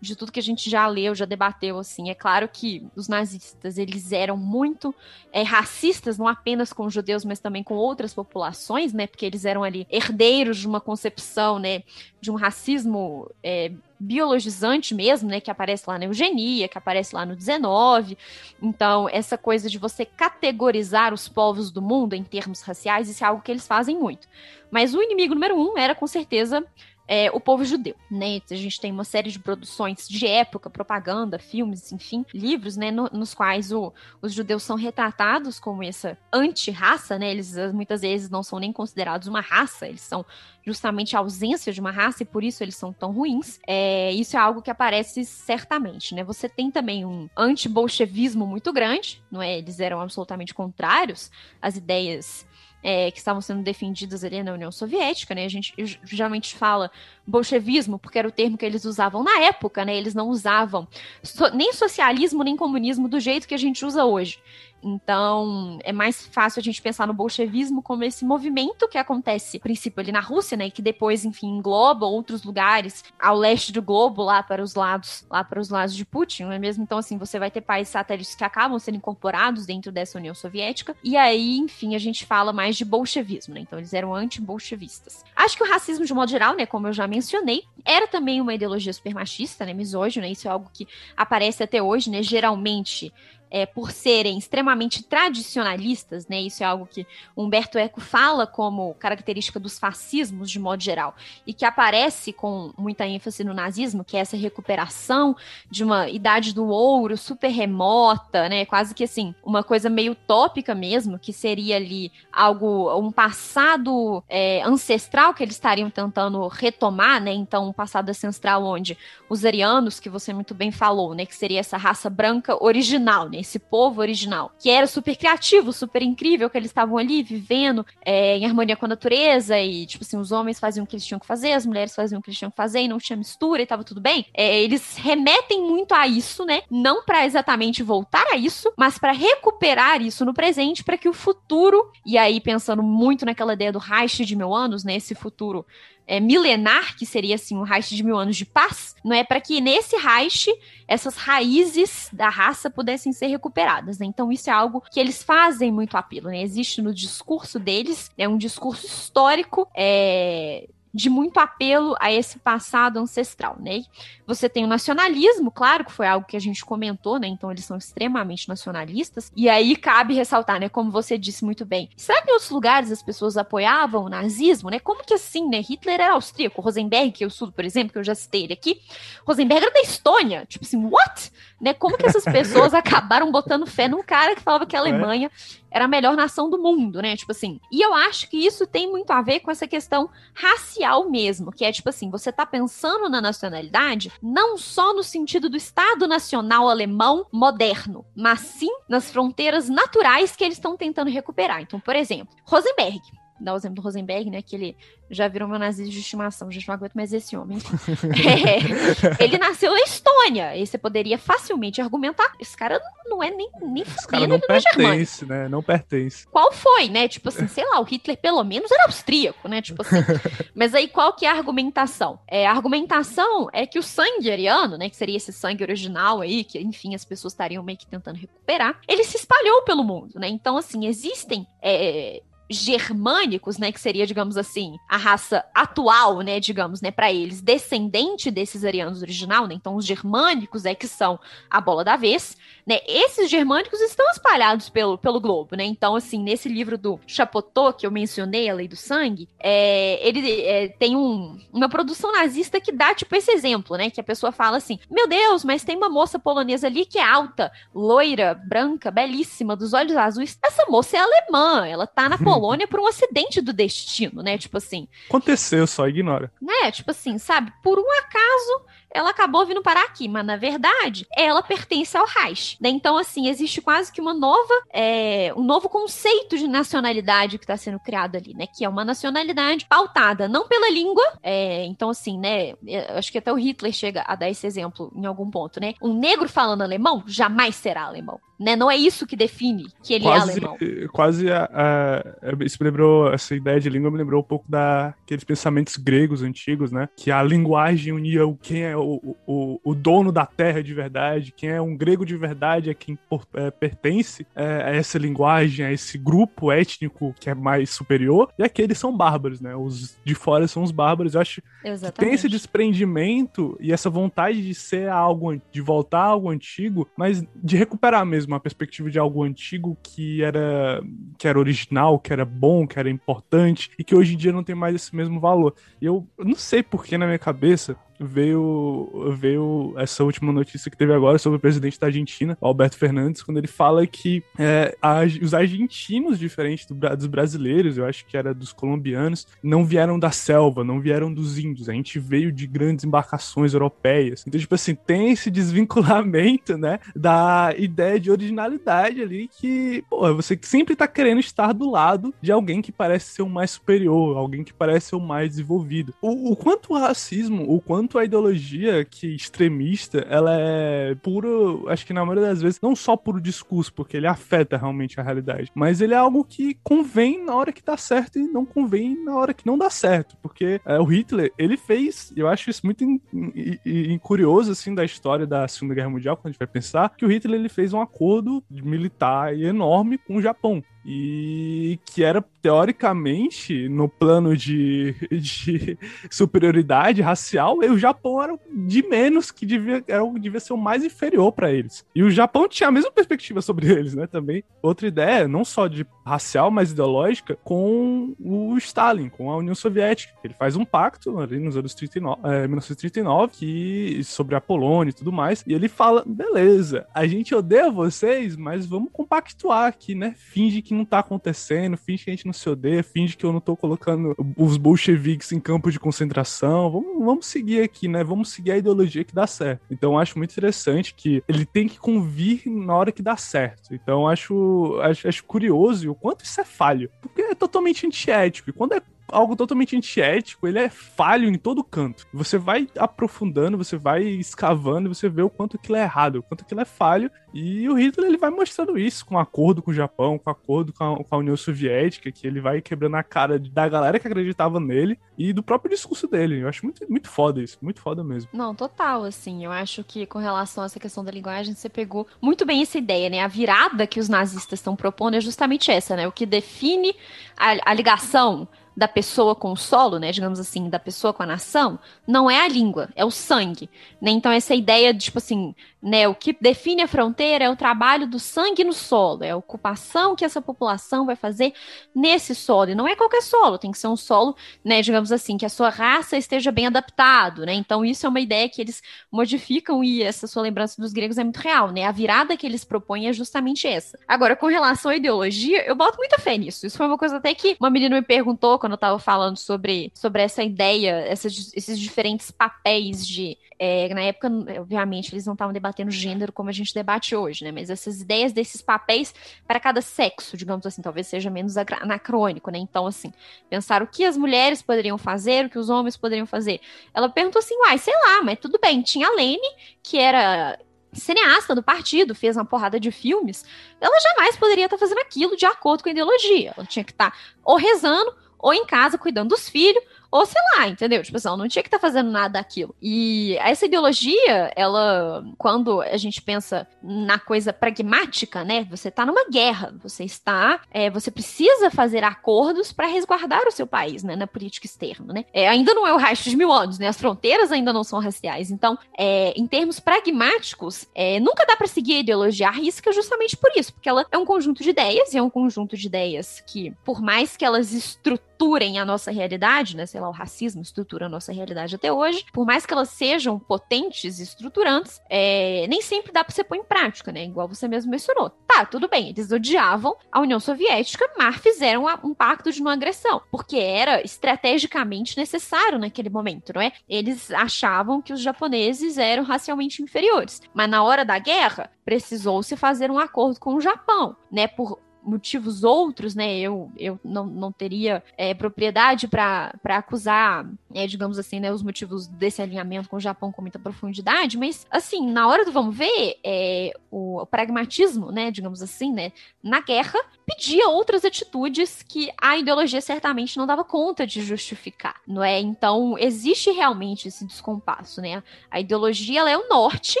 de tudo que a gente já leu, já debateu, assim. É claro que os nazistas, eles eram muito é, racistas, não apenas com os judeus, mas também com outras populações, né? Porque eles eram ali herdeiros de uma concepção, né? De um racismo é, biologizante mesmo, né? Que aparece lá na eugenia, que aparece lá no 19. Então, essa coisa de você categorizar os povos do mundo em termos raciais, isso é algo que eles fazem muito. Mas o inimigo número um era, com certeza, é, o povo judeu, né? A gente tem uma série de produções de época, propaganda, filmes, enfim, livros, né? No, nos quais o, os judeus são retratados como essa anti-raça, né? Eles muitas vezes não são nem considerados uma raça, eles são justamente a ausência de uma raça e por isso eles são tão ruins. É, isso é algo que aparece certamente, né? Você tem também um anti-bolchevismo muito grande, não é? Eles eram absolutamente contrários às ideias é, que estavam sendo defendidas ali na União Soviética, né? A gente geralmente fala bolchevismo porque era o termo que eles usavam na época, né? Eles não usavam so nem socialismo nem comunismo do jeito que a gente usa hoje. Então, é mais fácil a gente pensar no bolchevismo como esse movimento que acontece, a princípio, ali na Rússia, né, e que depois, enfim, engloba outros lugares ao leste do globo, lá para os lados, lá para os lados de Putin, não é mesmo? Então, assim, você vai ter países satélites que acabam sendo incorporados dentro dessa União Soviética, e aí, enfim, a gente fala mais de bolchevismo, né? Então, eles eram anti-bolchevistas. Acho que o racismo, de modo geral, né, como eu já mencionei, era também uma ideologia super machista, né, misógina, isso é algo que aparece até hoje, né, geralmente é, por serem extremamente tradicionalistas, né? Isso é algo que Humberto Eco fala como característica dos fascismos de modo geral e que aparece com muita ênfase no nazismo, que é essa recuperação de uma idade do ouro super remota, né? Quase que assim uma coisa meio utópica mesmo, que seria ali algo um passado é, ancestral que eles estariam tentando retomar, né? Então um passado ancestral onde os arianos, que você muito bem falou, né? Que seria essa raça branca original, né? Esse povo original, que era super criativo, super incrível, que eles estavam ali vivendo é, em harmonia com a natureza e, tipo assim, os homens faziam o que eles tinham que fazer, as mulheres faziam o que eles tinham que fazer e não tinha mistura e tava tudo bem. É, eles remetem muito a isso, né? Não para exatamente voltar a isso, mas para recuperar isso no presente para que o futuro, e aí pensando muito naquela ideia do Reich de mil anos, né? Esse futuro é, milenar, que seria assim um Reich de mil anos de paz, não é para que nesse Reich essas raízes da raça pudessem ser recuperadas. Né? Então isso é algo que eles fazem muito apelo, né? Existe no discurso deles, é um discurso histórico é, de muito apelo a esse passado ancestral, né? Você tem o nacionalismo, claro que foi algo que a gente comentou, né? Então eles são extremamente nacionalistas. E aí cabe ressaltar, né? Como você disse muito bem. Será que em outros lugares as pessoas apoiavam o nazismo, né? Como que assim, né? Hitler era austríaco. Rosenberg, que eu estudo, por exemplo, que eu já citei ele aqui. Rosenberg era da Estônia. Tipo assim, what? Né? Como que essas pessoas *laughs* acabaram botando fé num cara que falava que a é. Era a melhor nação do mundo, né? Tipo assim. E eu acho que isso tem muito a ver com essa questão racial mesmo, que é tipo assim, você tá pensando na nacionalidade não só no sentido do Estado Nacional Alemão moderno, mas sim nas fronteiras naturais que eles estão tentando recuperar. Então, por exemplo, Rosenberg dar o exemplo do Rosenberg, né? Que ele já virou meu nazista de estimação, gente não aguento mais esse homem. *laughs* é, ele nasceu na Estônia, e você poderia facilmente argumentar, esse cara não é nem, nem cara não pertence, né? Não pertence. Qual foi, né? Tipo assim, sei lá, o Hitler pelo menos era austríaco, né? Tipo assim. *laughs* Mas aí qual que é a argumentação? É, a argumentação é que o sangue ariano, né? Que seria esse sangue original aí, que enfim as pessoas estariam meio que tentando recuperar, ele se espalhou pelo mundo, né? Então, assim, existem é, germânicos, né, que seria, digamos assim, a raça atual, né, digamos, né, para eles, descendente desses arianos original, né? Então os germânicos é que são a bola da vez, né? Esses germânicos estão espalhados pelo, pelo globo, né? Então assim, nesse livro do Chapotot que eu mencionei, a Lei do Sangue, é, ele é, tem um, uma produção nazista que dá tipo esse exemplo, né, que a pessoa fala assim: "Meu Deus, mas tem uma moça polonesa ali que é alta, loira, branca, belíssima, dos olhos azuis. Essa moça é alemã, ela tá na Polônia Polônia por um acidente do destino, né? Tipo assim. Aconteceu, só ignora. Né? Tipo assim, sabe? Por um acaso ela acabou vindo parar aqui, mas na verdade ela pertence ao Reich. Né? Então, assim, existe quase que uma nova, é, um novo conceito de nacionalidade que está sendo criado ali, né? Que é uma nacionalidade pautada não pela língua, é, então, assim, né? Acho que até o Hitler chega a dar esse exemplo em algum ponto, né? Um negro falando alemão jamais será alemão. Né? Não é isso que define que ele é quase, é alemão. Quase a, a, isso me lembrou, essa ideia de língua me lembrou um pouco daqueles pensamentos gregos antigos, né? Que a linguagem unia quem é o, o, o dono da terra de verdade, quem é um grego de verdade, é quem por, é, pertence é, a essa linguagem, a esse grupo étnico que é mais superior, e aqueles são bárbaros, né? Os de fora são os bárbaros. Eu acho Exatamente. que tem esse desprendimento e essa vontade de ser algo, de voltar a algo antigo, mas de recuperar mesmo uma perspectiva de algo antigo que era que era original, que era bom, que era importante e que hoje em dia não tem mais esse mesmo valor. E eu, eu não sei por que na minha cabeça veio, veio essa última notícia que teve agora sobre o presidente da Argentina, Alberto Fernandes, quando ele fala que é, a, os argentinos, diferente do, dos brasileiros, eu acho que era dos colombianos, não vieram da selva, não vieram dos índios. A gente veio de grandes embarcações europeias. Então, tipo assim, tem esse *laughs* desvinculamento, né, da ideia de originalidade ali que, pô, você sempre tá querendo estar do lado de alguém que parece ser o mais superior, alguém que parece ser o mais desenvolvido. O, o quanto o racismo, o quanto quanto a ideologia que extremista, ela é puro, acho que na maioria das vezes, não só puro discurso, porque ele afeta realmente a realidade, mas ele é algo que convém na hora que dá certo e não convém na hora que não dá certo, porque é, o Hitler, ele fez, eu acho isso muito in, in, in, curioso, assim, da história da Segunda Guerra Mundial, quando a gente vai pensar, que o Hitler, ele fez um acordo militar enorme com o Japão, e que era teoricamente no plano de, de superioridade racial, o Japão era de menos que devia, era, devia ser o mais inferior para eles. E o Japão tinha a mesma perspectiva sobre eles, né? Também outra ideia, não só de racial, mas ideológica, com o Stalin, com a União Soviética. Ele faz um pacto ali nos anos 39, é, 1939 que, sobre a Polônia e tudo mais, e ele fala: beleza, a gente odeia vocês, mas vamos compactuar aqui, né? Finge que não tá acontecendo, finge que a gente não se odeia, finge que eu não tô colocando os bolcheviques em campo de concentração. Vamos, vamos seguir aqui, né? Vamos seguir a ideologia que dá certo. Então eu acho muito interessante que ele tem que convir na hora que dá certo. Então acho, acho, acho curioso o quanto isso é falho. Porque é totalmente antiético. E quando é algo totalmente antiético, ele é falho em todo canto. Você vai aprofundando, você vai escavando, você vê o quanto aquilo é errado, o quanto aquilo é falho. E o Hitler ele vai mostrando isso com acordo com o Japão, com acordo com a, com a União Soviética, que ele vai quebrando a cara da galera que acreditava nele e do próprio discurso dele. Eu acho muito, muito foda isso, muito foda mesmo. Não, total, assim. Eu acho que com relação a essa questão da linguagem, você pegou muito bem essa ideia, né? A virada que os nazistas estão propondo é justamente essa, né? O que define a, a ligação da pessoa com o solo, né, digamos assim, da pessoa com a nação, não é a língua, é o sangue, né? Então essa ideia de tipo assim, né, o que define a fronteira é o trabalho do sangue no solo, é a ocupação que essa população vai fazer nesse solo, e não é qualquer solo, tem que ser um solo, né, digamos assim, que a sua raça esteja bem adaptado, né? Então isso é uma ideia que eles modificam e essa sua lembrança dos gregos é muito real, né? A virada que eles propõem é justamente essa. Agora, com relação à ideologia, eu boto muita fé nisso. Isso foi uma coisa até que uma menina me perguntou quando eu tava falando sobre, sobre essa ideia, essas, esses diferentes papéis de. É, na época, obviamente, eles não estavam debatendo gênero como a gente debate hoje, né? Mas essas ideias desses papéis para cada sexo, digamos assim, talvez seja menos anacrônico, né? Então, assim, pensar o que as mulheres poderiam fazer, o que os homens poderiam fazer. Ela perguntou assim, uai, sei lá, mas tudo bem. Tinha a Lene, que era cineasta do partido, fez uma porrada de filmes, ela jamais poderia estar fazendo aquilo de acordo com a ideologia. Ela tinha que estar ou rezando ou em casa cuidando dos filhos, ou sei lá, entendeu? Tipo assim, ela não tinha que estar tá fazendo nada daquilo. E essa ideologia, ela, quando a gente pensa na coisa pragmática, né? Você está numa guerra, você está, é, você precisa fazer acordos para resguardar o seu país, né? Na política externa, né? É, ainda não é o resto de mil anos, né? As fronteiras ainda não são raciais. Então, é, em termos pragmáticos, é, nunca dá para seguir a ideologia risca justamente por isso, porque ela é um conjunto de ideias, e é um conjunto de ideias que, por mais que elas estruturem a nossa realidade, né? Sei lá, o racismo estrutura a nossa realidade até hoje, por mais que elas sejam potentes e estruturantes, é, nem sempre dá para você pôr em prática, né? Igual você mesmo mencionou. Tá, tudo bem, eles odiavam a União Soviética, mas fizeram um pacto de não agressão, porque era estrategicamente necessário naquele momento, não é? Eles achavam que os japoneses eram racialmente inferiores, mas na hora da guerra precisou-se fazer um acordo com o Japão, né? Por motivos outros, né? Eu, eu não, não teria é, propriedade para acusar, é, digamos assim, né, os motivos desse alinhamento com o Japão com muita profundidade, mas, assim, na hora do vamos ver, é, o, o pragmatismo, né, digamos assim, né, na guerra, pedia outras atitudes que a ideologia certamente não dava conta de justificar, não é? Então, existe realmente esse descompasso, né? A ideologia, ela é o norte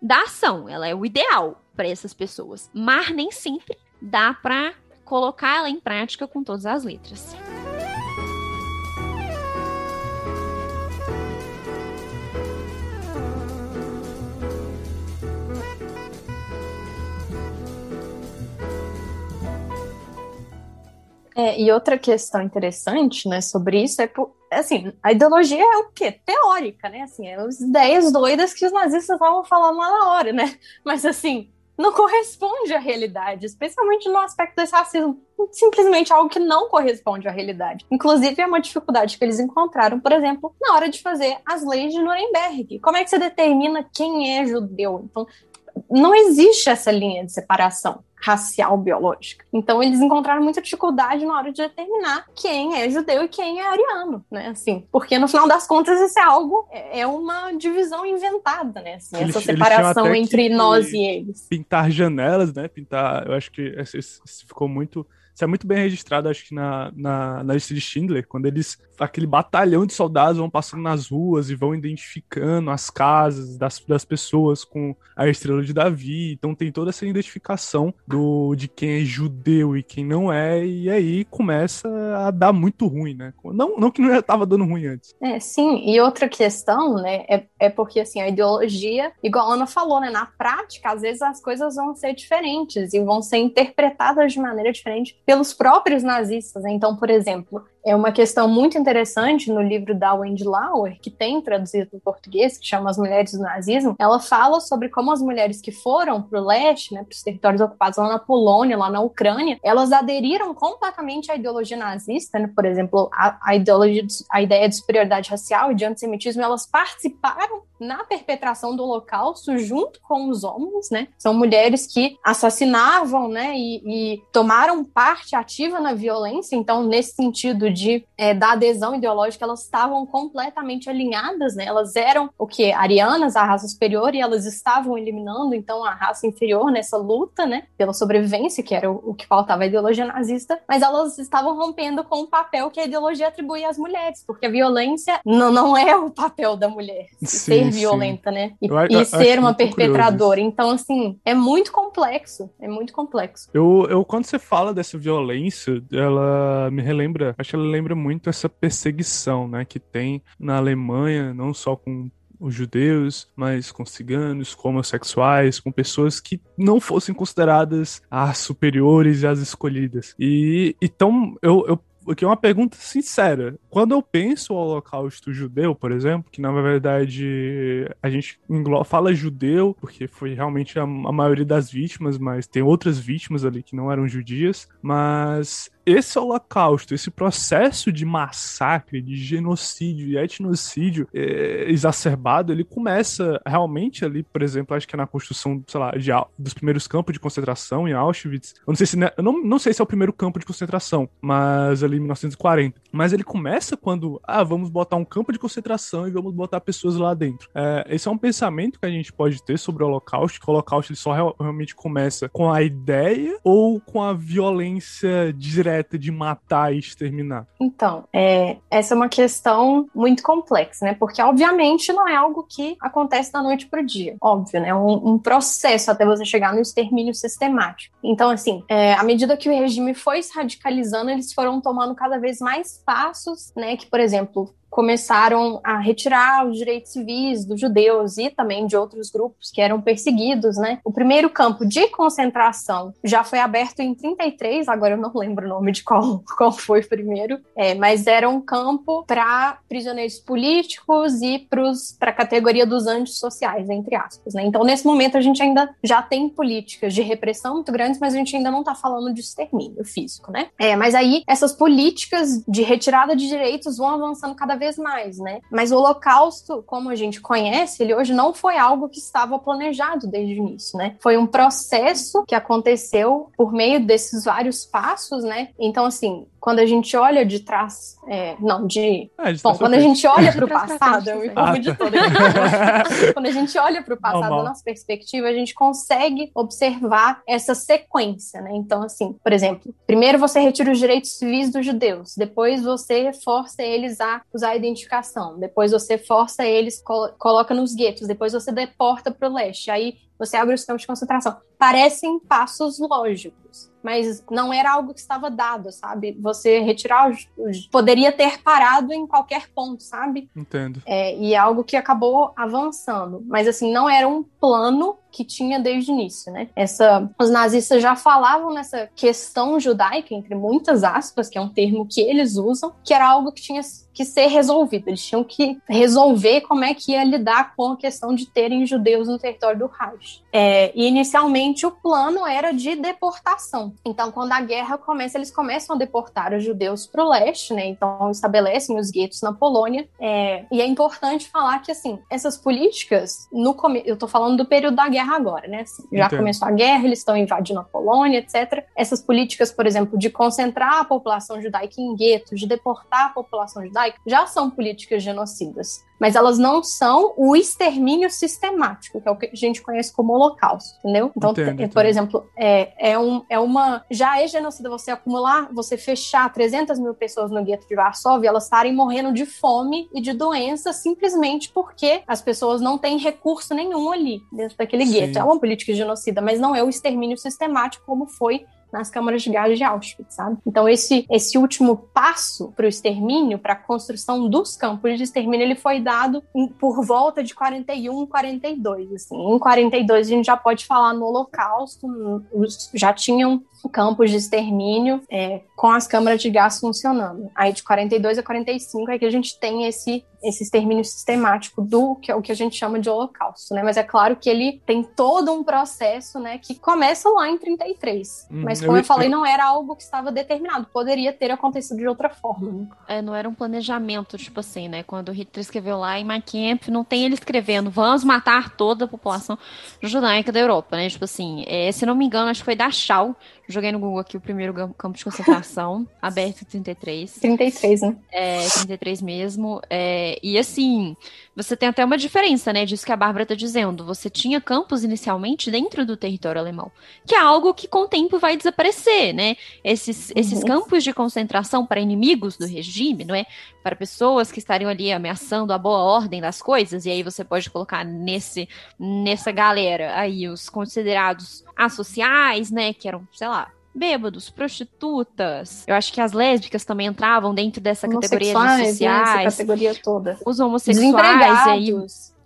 da ação, ela é o ideal para essas pessoas, mas nem sempre dá para colocar ela em prática com todas as letras. É, e outra questão interessante, né, sobre isso é, assim, a ideologia é o quê? Teórica, né, assim, é as ideias doidas que os nazistas estavam falando lá na hora, né, mas assim, não corresponde à realidade, especialmente no aspecto desse racismo. Simplesmente algo que não corresponde à realidade. Inclusive, é uma dificuldade que eles encontraram, por exemplo, na hora de fazer as leis de Nuremberg. Como é que você determina quem é judeu? Então, não existe essa linha de separação racial biológica. Então eles encontraram muita dificuldade na hora de determinar quem é judeu e quem é ariano, né? Assim, porque no final das contas isso é algo é, é uma divisão inventada, né? Assim, eles, essa separação entre nós e eles. Pintar janelas, né? Pintar, eu acho que isso ficou muito isso é muito bem registrado, acho que na, na, na lista de Schindler, quando eles, aquele batalhão de soldados vão passando nas ruas e vão identificando as casas das, das pessoas com a estrela de Davi. Então tem toda essa identificação do, de quem é judeu e quem não é, e aí começa a dar muito ruim, né? Não, não que não estava dando ruim antes. É, sim, e outra questão, né, é, é porque assim, a ideologia, igual a Ana falou, né, na prática, às vezes as coisas vão ser diferentes e vão ser interpretadas de maneira diferente pelos próprios nazistas. Então, por exemplo, é uma questão muito interessante no livro da Wendy Lauer, que tem traduzido para português, que chama As Mulheres do Nazismo. Ela fala sobre como as mulheres que foram para o leste, né, para os territórios ocupados lá na Polônia, lá na Ucrânia, elas aderiram completamente à ideologia nazista, né? por exemplo, a, a, ideologia, a ideia de superioridade racial e de antissemitismo, elas participaram na perpetração do Holocausto junto com os homens, né? São mulheres que assassinavam, né, e, e tomaram parte ativa na violência. Então, nesse sentido de é, da adesão ideológica, elas estavam completamente alinhadas, né? Elas eram o que arianas, a raça superior, e elas estavam eliminando então a raça inferior nessa luta, né, pela sobrevivência, que era o, o que faltava à ideologia nazista. Mas elas estavam rompendo com o papel que a ideologia atribui às mulheres, porque a violência não, não é o papel da mulher sim, ser violenta, sim. né? E, eu, eu, e ser uma perpetradora. Então, assim, é muito complexo. É muito complexo. Eu, eu, quando você fala dessa violência, ela me relembra, acho que ela lembra muito essa perseguição, né, que tem na Alemanha, não só com os judeus, mas com ciganos, com homossexuais, com pessoas que não fossem consideradas as superiores e as escolhidas. E então eu, eu aqui é uma pergunta sincera. Quando eu penso o holocausto judeu, por exemplo, que na verdade a gente fala judeu, porque foi realmente a maioria das vítimas, mas tem outras vítimas ali que não eram judias, mas esse holocausto, esse processo de massacre, de genocídio e etnocídio é, exacerbado, ele começa realmente ali, por exemplo, acho que é na construção, sei lá, de, dos primeiros campos de concentração em Auschwitz. Eu não sei se né, não, não sei se é o primeiro campo de concentração, mas ali em 1940. Mas ele começa quando, ah, vamos botar um campo de concentração e vamos botar pessoas lá dentro. É, esse é um pensamento que a gente pode ter sobre o holocausto, que o holocausto ele só realmente começa com a ideia ou com a violência direta de matar e exterminar? Então, é, essa é uma questão muito complexa, né? Porque, obviamente, não é algo que acontece da noite para o dia. Óbvio, né? Um, um, processo até você chegar no extermínio sistemático. Então, assim, é, à medida que o regime foi se radicalizando, eles foram tomando cada vez mais passos, né? Que, por exemplo, começaram a retirar os direitos civis dos judeus e também de outros grupos que eram perseguidos, né? O primeiro campo de concentração já foi aberto em 33, agora eu não lembro o nome de qual, *laughs* qual foi o primeiro, é, mas era um campo para prisioneiros políticos e para a categoria dos antissociais, entre aspas, né? Então, nesse momento, a gente ainda já tem políticas de repressão muito grandes, mas a gente ainda não está falando de extermínio físico, né? É, mas aí essas políticas de retirada de direitos vão avançando cada vez mais, né? Mas o Holocausto, como a gente conhece, ele hoje não foi algo que estava planejado desde o início, né? Foi um processo que aconteceu por meio desses vários passos, né? Então, assim, quando a gente olha de trás, é, não, de. De Bom, *laughs* quando a gente olha para o passado, eu me confundi ah, tá. toda. quando a gente olha para o passado, da nossa perspectiva, a gente consegue observar essa sequência, né? Então, assim, por exemplo, primeiro você retira os direitos civis dos judeus, depois você força eles a usar a identificação, depois você força eles, coloca nos guetos, depois você deporta para o leste, aí você abre os campos de concentração. Parecem passos lógicos mas não era algo que estava dado, sabe? Você retirar os, os poderia ter parado em qualquer ponto, sabe? Entendo. É, e é algo que acabou avançando, mas assim não era um plano que tinha desde o início, né? Essa, os nazistas já falavam nessa questão judaica entre muitas aspas, que é um termo que eles usam, que era algo que tinha que ser resolvido. Eles tinham que resolver como é que ia lidar com a questão de terem judeus no território do Reich. É, e inicialmente o plano era de deportação. Então, quando a guerra começa, eles começam a deportar os judeus para o leste, né? Então, estabelecem os guetos na Polônia. É, e é importante falar que, assim, essas políticas, no come... eu estou falando do período da guerra agora, né? Assim, já Entendo. começou a guerra, eles estão invadindo a Polônia, etc. Essas políticas, por exemplo, de concentrar a população judaica em guetos, de deportar a população judaica, já são políticas genocidas mas elas não são o extermínio sistemático, que é o que a gente conhece como holocausto, entendeu? Então, entendo, entendo. por exemplo, é, é, um, é uma. Já é genocida você acumular, você fechar 300 mil pessoas no gueto de Varsóvia, elas estarem morrendo de fome e de doença simplesmente porque as pessoas não têm recurso nenhum ali dentro daquele Sim. gueto. É uma política genocida, mas não é o extermínio sistemático como foi nas câmaras de gás de Auschwitz, sabe? Então esse esse último passo para o extermínio, para a construção dos campos de extermínio, ele foi dado em, por volta de 41, 42, assim. Em 42 a gente já pode falar no Holocausto, já tinham campos de extermínio é, com as câmaras de gás funcionando. Aí de 42 a 45 é que a gente tem esse esse extermínio sistemático do que é o que a gente chama de holocausto, né? Mas é claro que ele tem todo um processo, né, que começa lá em 33. Hum, Mas como eu, eu falei, não era algo que estava determinado, poderia ter acontecido de outra forma. Né? É, não era um planejamento, tipo assim, né? Quando o Hitler escreveu lá em Kampf, não tem ele escrevendo, vamos matar toda a população judaica da Europa, né? Tipo assim, é, se não me engano, acho que foi Dachau, Joguei no Google aqui o primeiro campo de concentração, *laughs* aberto em 33. 33, né? É, 33 mesmo. É, e assim, você tem até uma diferença, né, disso que a Bárbara está dizendo. Você tinha campos inicialmente dentro do território alemão, que é algo que com o tempo vai desaparecer, né? Esses, uhum. esses campos de concentração para inimigos do regime, não é? Para pessoas que estariam ali ameaçando a boa ordem das coisas, e aí você pode colocar nesse, nessa galera aí os considerados asociais, né, que eram, sei lá, bêbados, prostitutas. Eu acho que as lésbicas também entravam dentro dessa categoria de sociais. Essa categoria toda. Os homossexuais aí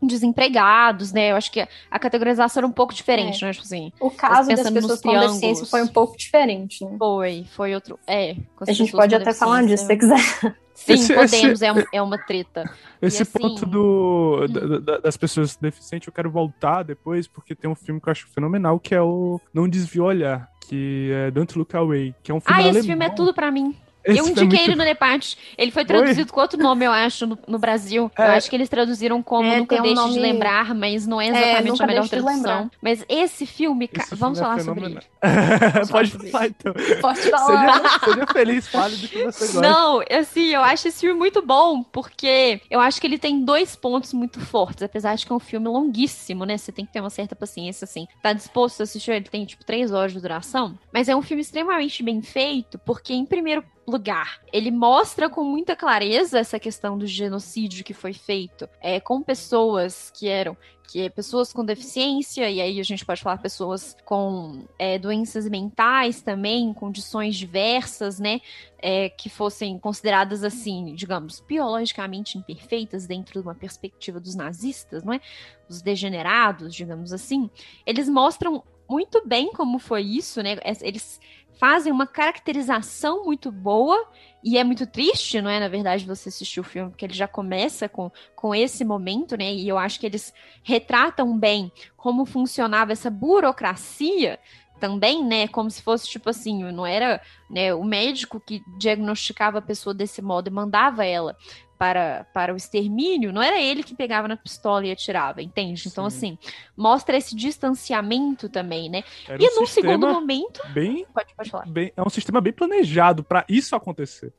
desempregados, né? Eu acho que a categorização era um pouco diferente, é. né? Tipo assim, o caso das pessoas com deficiência foi um pouco diferente, né? Foi, foi outro. É. A gente pode até falar disso se você quiser. Sim, esse, podemos, esse... É, uma, é uma treta. Esse assim... ponto do, hum. da, das pessoas deficientes eu quero voltar depois, porque tem um filme que eu acho fenomenal, que é o Não Desvio Olhar, que é Don't Look Away, que é um filme Ah, esse filme é tudo pra mim. Esse eu indiquei ele no Depart. Ele foi traduzido com outro nome, eu acho, no, no Brasil. É. Eu acho que eles traduziram como é, Nunca um Deixe nome... de Lembrar, mas não é, é exatamente a melhor tradução. Mas esse filme, esse vamos filme é falar sobre ele. *laughs* Pode falar, então. Pode falar. Seja, seja feliz, fale do que você gosta. Não, assim, eu acho esse filme muito bom, porque eu acho que ele tem dois pontos muito fortes, apesar de que é um filme longuíssimo, né? Você tem que ter uma certa paciência, assim. Tá disposto a assistir, ele tem, tipo, três horas de duração. Mas é um filme extremamente bem feito, porque, em primeiro lugar. Ele mostra com muita clareza essa questão do genocídio que foi feito é, com pessoas que eram que é pessoas com deficiência, e aí a gente pode falar pessoas com é, doenças mentais também, condições diversas, né? É, que fossem consideradas assim, digamos, biologicamente imperfeitas dentro de uma perspectiva dos nazistas, não é? Os degenerados, digamos assim. Eles mostram muito bem como foi isso, né? Eles fazem uma caracterização muito boa e é muito triste, não é? Na verdade, você assistir o filme, porque ele já começa com, com esse momento, né? E eu acho que eles retratam bem como funcionava essa burocracia também, né? Como se fosse tipo assim, não era né, o médico que diagnosticava a pessoa desse modo e mandava ela para, para o extermínio, não era ele que pegava na pistola e atirava, entende? Então, Sim. Assim, mostra esse distanciamento também, né? Era e um num segundo momento. Bem, pode, pode falar. Bem, é um sistema bem planejado para isso acontecer.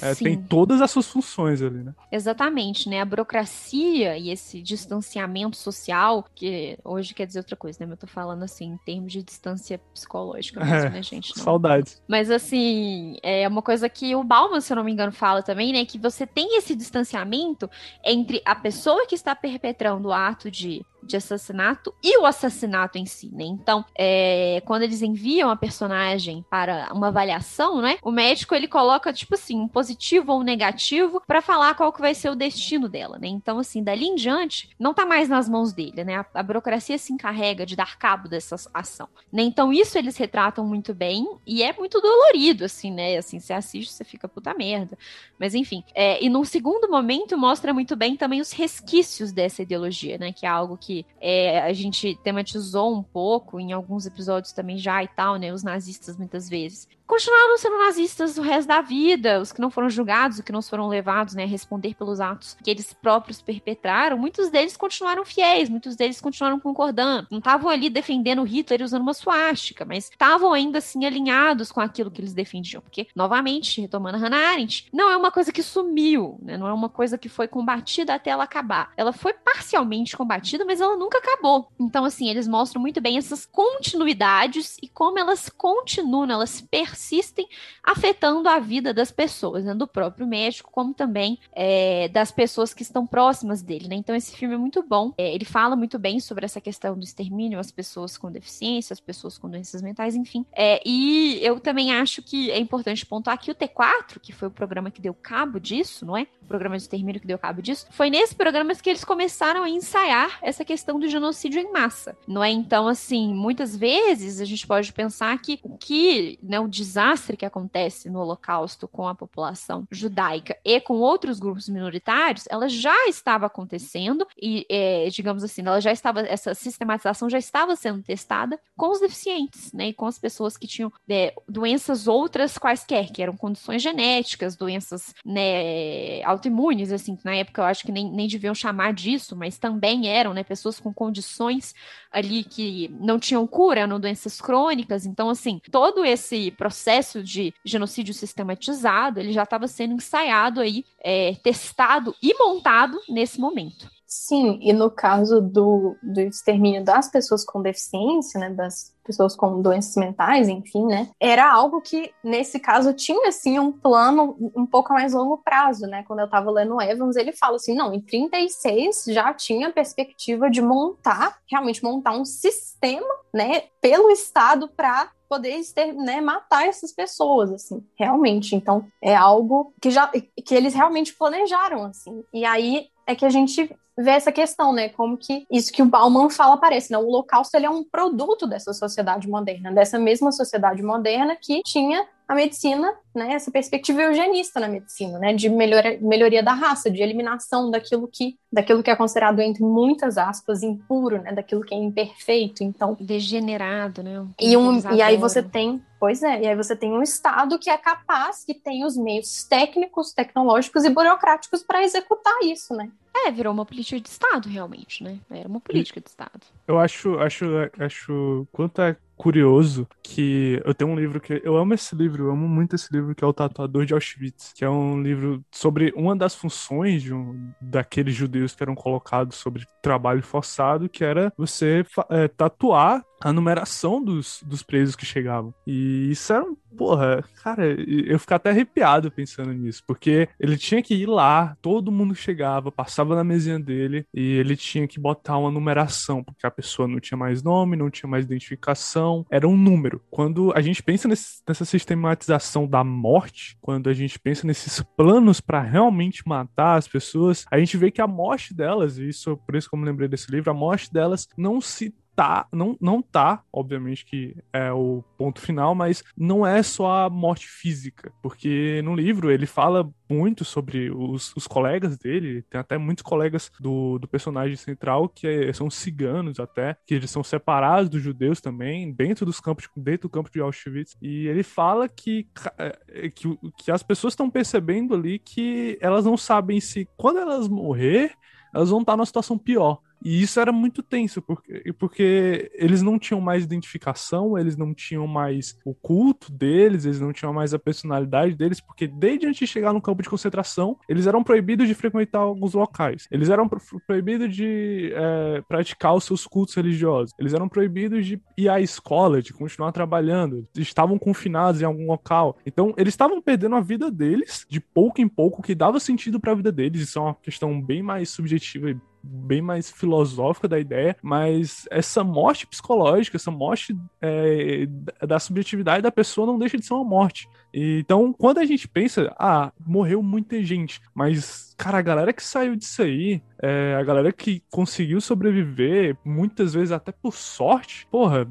É, tem todas as suas funções ali, né? Exatamente, né? A burocracia e esse distanciamento social, que hoje quer dizer outra coisa, né? Mas eu tô falando assim, em termos de distância psicológica mesmo, é, né, gente? Não. Saudades. Mas assim, é uma coisa que o Bauman, se eu não me engano, fala também, né? Que você tem esse distanciamento entre a pessoa que está perpetrando o ato de de assassinato e o assassinato em si, né? Então, é, quando eles enviam a personagem para uma avaliação, né? O médico ele coloca tipo assim um positivo ou negativo para falar qual que vai ser o destino dela, né? Então, assim, dali em diante não tá mais nas mãos dele, né? A, a burocracia se encarrega de dar cabo dessa ação, né? Então isso eles retratam muito bem e é muito dolorido, assim, né? Assim, você assiste, você fica puta merda. Mas enfim, é, e num segundo momento mostra muito bem também os resquícios dessa ideologia, né? Que é algo que que é, a gente tematizou um pouco em alguns episódios também já e tal, né? Os nazistas muitas vezes continuaram sendo nazistas o resto da vida, os que não foram julgados, os que não foram levados né, a responder pelos atos que eles próprios perpetraram, muitos deles continuaram fiéis, muitos deles continuaram concordando. Não estavam ali defendendo Hitler usando uma suástica, mas estavam ainda assim alinhados com aquilo que eles defendiam. Porque, novamente, retomando a Hannah Arendt, não é uma coisa que sumiu, né? não é uma coisa que foi combatida até ela acabar. Ela foi parcialmente combatida, mas ela nunca acabou. Então, assim, eles mostram muito bem essas continuidades e como elas continuam, elas persistem afetando a vida das pessoas, né, do próprio médico, como também é, das pessoas que estão próximas dele. Né? Então, esse filme é muito bom. É, ele fala muito bem sobre essa questão do extermínio, as pessoas com deficiência, as pessoas com doenças mentais, enfim. É, e eu também acho que é importante pontuar que o T4, que foi o programa que deu cabo disso, não é? O programa de extermínio que deu cabo disso, foi nesse programa que eles começaram a ensaiar essa questão do genocídio em massa, não é? Então, assim, muitas vezes a gente pode pensar que o que, né, o desastre que acontece no Holocausto com a população judaica e com outros grupos minoritários, ela já estava acontecendo e, é, digamos assim, ela já estava, essa sistematização já estava sendo testada com os deficientes, né, e com as pessoas que tinham é, doenças outras quaisquer, que eram condições genéticas, doenças, né, autoimunes, assim, que na época eu acho que nem, nem deviam chamar disso, mas também eram, né, pessoas com condições ali que não tinham cura, eram doenças crônicas, então, assim, todo esse processo de genocídio sistematizado, ele já estava sendo ensaiado aí, é, testado e montado nesse momento. Sim, e no caso do, do extermínio das pessoas com deficiência, né, das pessoas com doenças mentais, enfim, né, era algo que, nesse caso, tinha, assim, um plano um pouco mais longo prazo, né, quando eu estava lendo Evans, ele fala assim, não, em 36 já tinha a perspectiva de montar, realmente montar um sistema, né, pelo Estado para poder exter, né, matar essas pessoas, assim, realmente. Então, é algo que já que eles realmente planejaram, assim. E aí é que a gente vê essa questão, né? Como que isso que o Bauman fala aparece, né? O Holocausto ele é um produto dessa sociedade moderna, dessa mesma sociedade moderna que tinha a medicina, né, essa perspectiva eugenista na medicina, né, de melhoria, melhoria da raça, de eliminação daquilo que, daquilo que é considerado entre muitas aspas impuro, né, daquilo que é imperfeito, então degenerado, né? e um e aí você tem Pois é, e aí você tem um Estado que é capaz, que tem os meios técnicos, tecnológicos e burocráticos para executar isso, né? É, virou uma política de Estado, realmente, né? Era uma política de Estado. Eu acho, acho, acho quanto é curioso que eu tenho um livro que eu amo esse livro, eu amo muito esse livro que é o Tatuador de Auschwitz, que é um livro sobre uma das funções de um, daqueles judeus que eram colocados sobre trabalho forçado, que era você é, tatuar a numeração dos, dos presos que chegavam. E isso era, porra, cara, eu fico até arrepiado pensando nisso, porque ele tinha que ir lá, todo mundo chegava, passava na mesinha dele e ele tinha que botar uma numeração, porque a pessoa não tinha mais nome, não tinha mais identificação, era um número. Quando a gente pensa nesse, nessa sistematização da morte, quando a gente pensa nesses planos para realmente matar as pessoas, a gente vê que a morte delas, e isso por isso que eu me lembrei desse livro, a morte delas não se tá, não, não tá, obviamente que é o ponto final, mas não é só a morte física, porque no livro ele fala muito sobre os, os colegas dele, tem até muitos colegas do, do personagem central que é, são ciganos até, que eles são separados dos judeus também, dentro dos campos, dentro do campo de Auschwitz, e ele fala que, é, que, que as pessoas estão percebendo ali que elas não sabem se quando elas morrer, elas vão estar numa situação pior. E isso era muito tenso, porque, porque eles não tinham mais identificação, eles não tinham mais o culto deles, eles não tinham mais a personalidade deles, porque desde antes de chegar no campo de concentração, eles eram proibidos de frequentar alguns locais. Eles eram proibidos de é, praticar os seus cultos religiosos. Eles eram proibidos de ir à escola, de continuar trabalhando. Estavam confinados em algum local. Então, eles estavam perdendo a vida deles, de pouco em pouco, que dava sentido para a vida deles. Isso é uma questão bem mais subjetiva e bem mais filosófica da ideia, mas essa morte psicológica, essa morte é, da subjetividade da pessoa não deixa de ser uma morte. Então, quando a gente pensa, ah, morreu muita gente, mas, cara, a galera que saiu disso aí, é, a galera que conseguiu sobreviver, muitas vezes até por sorte, porra,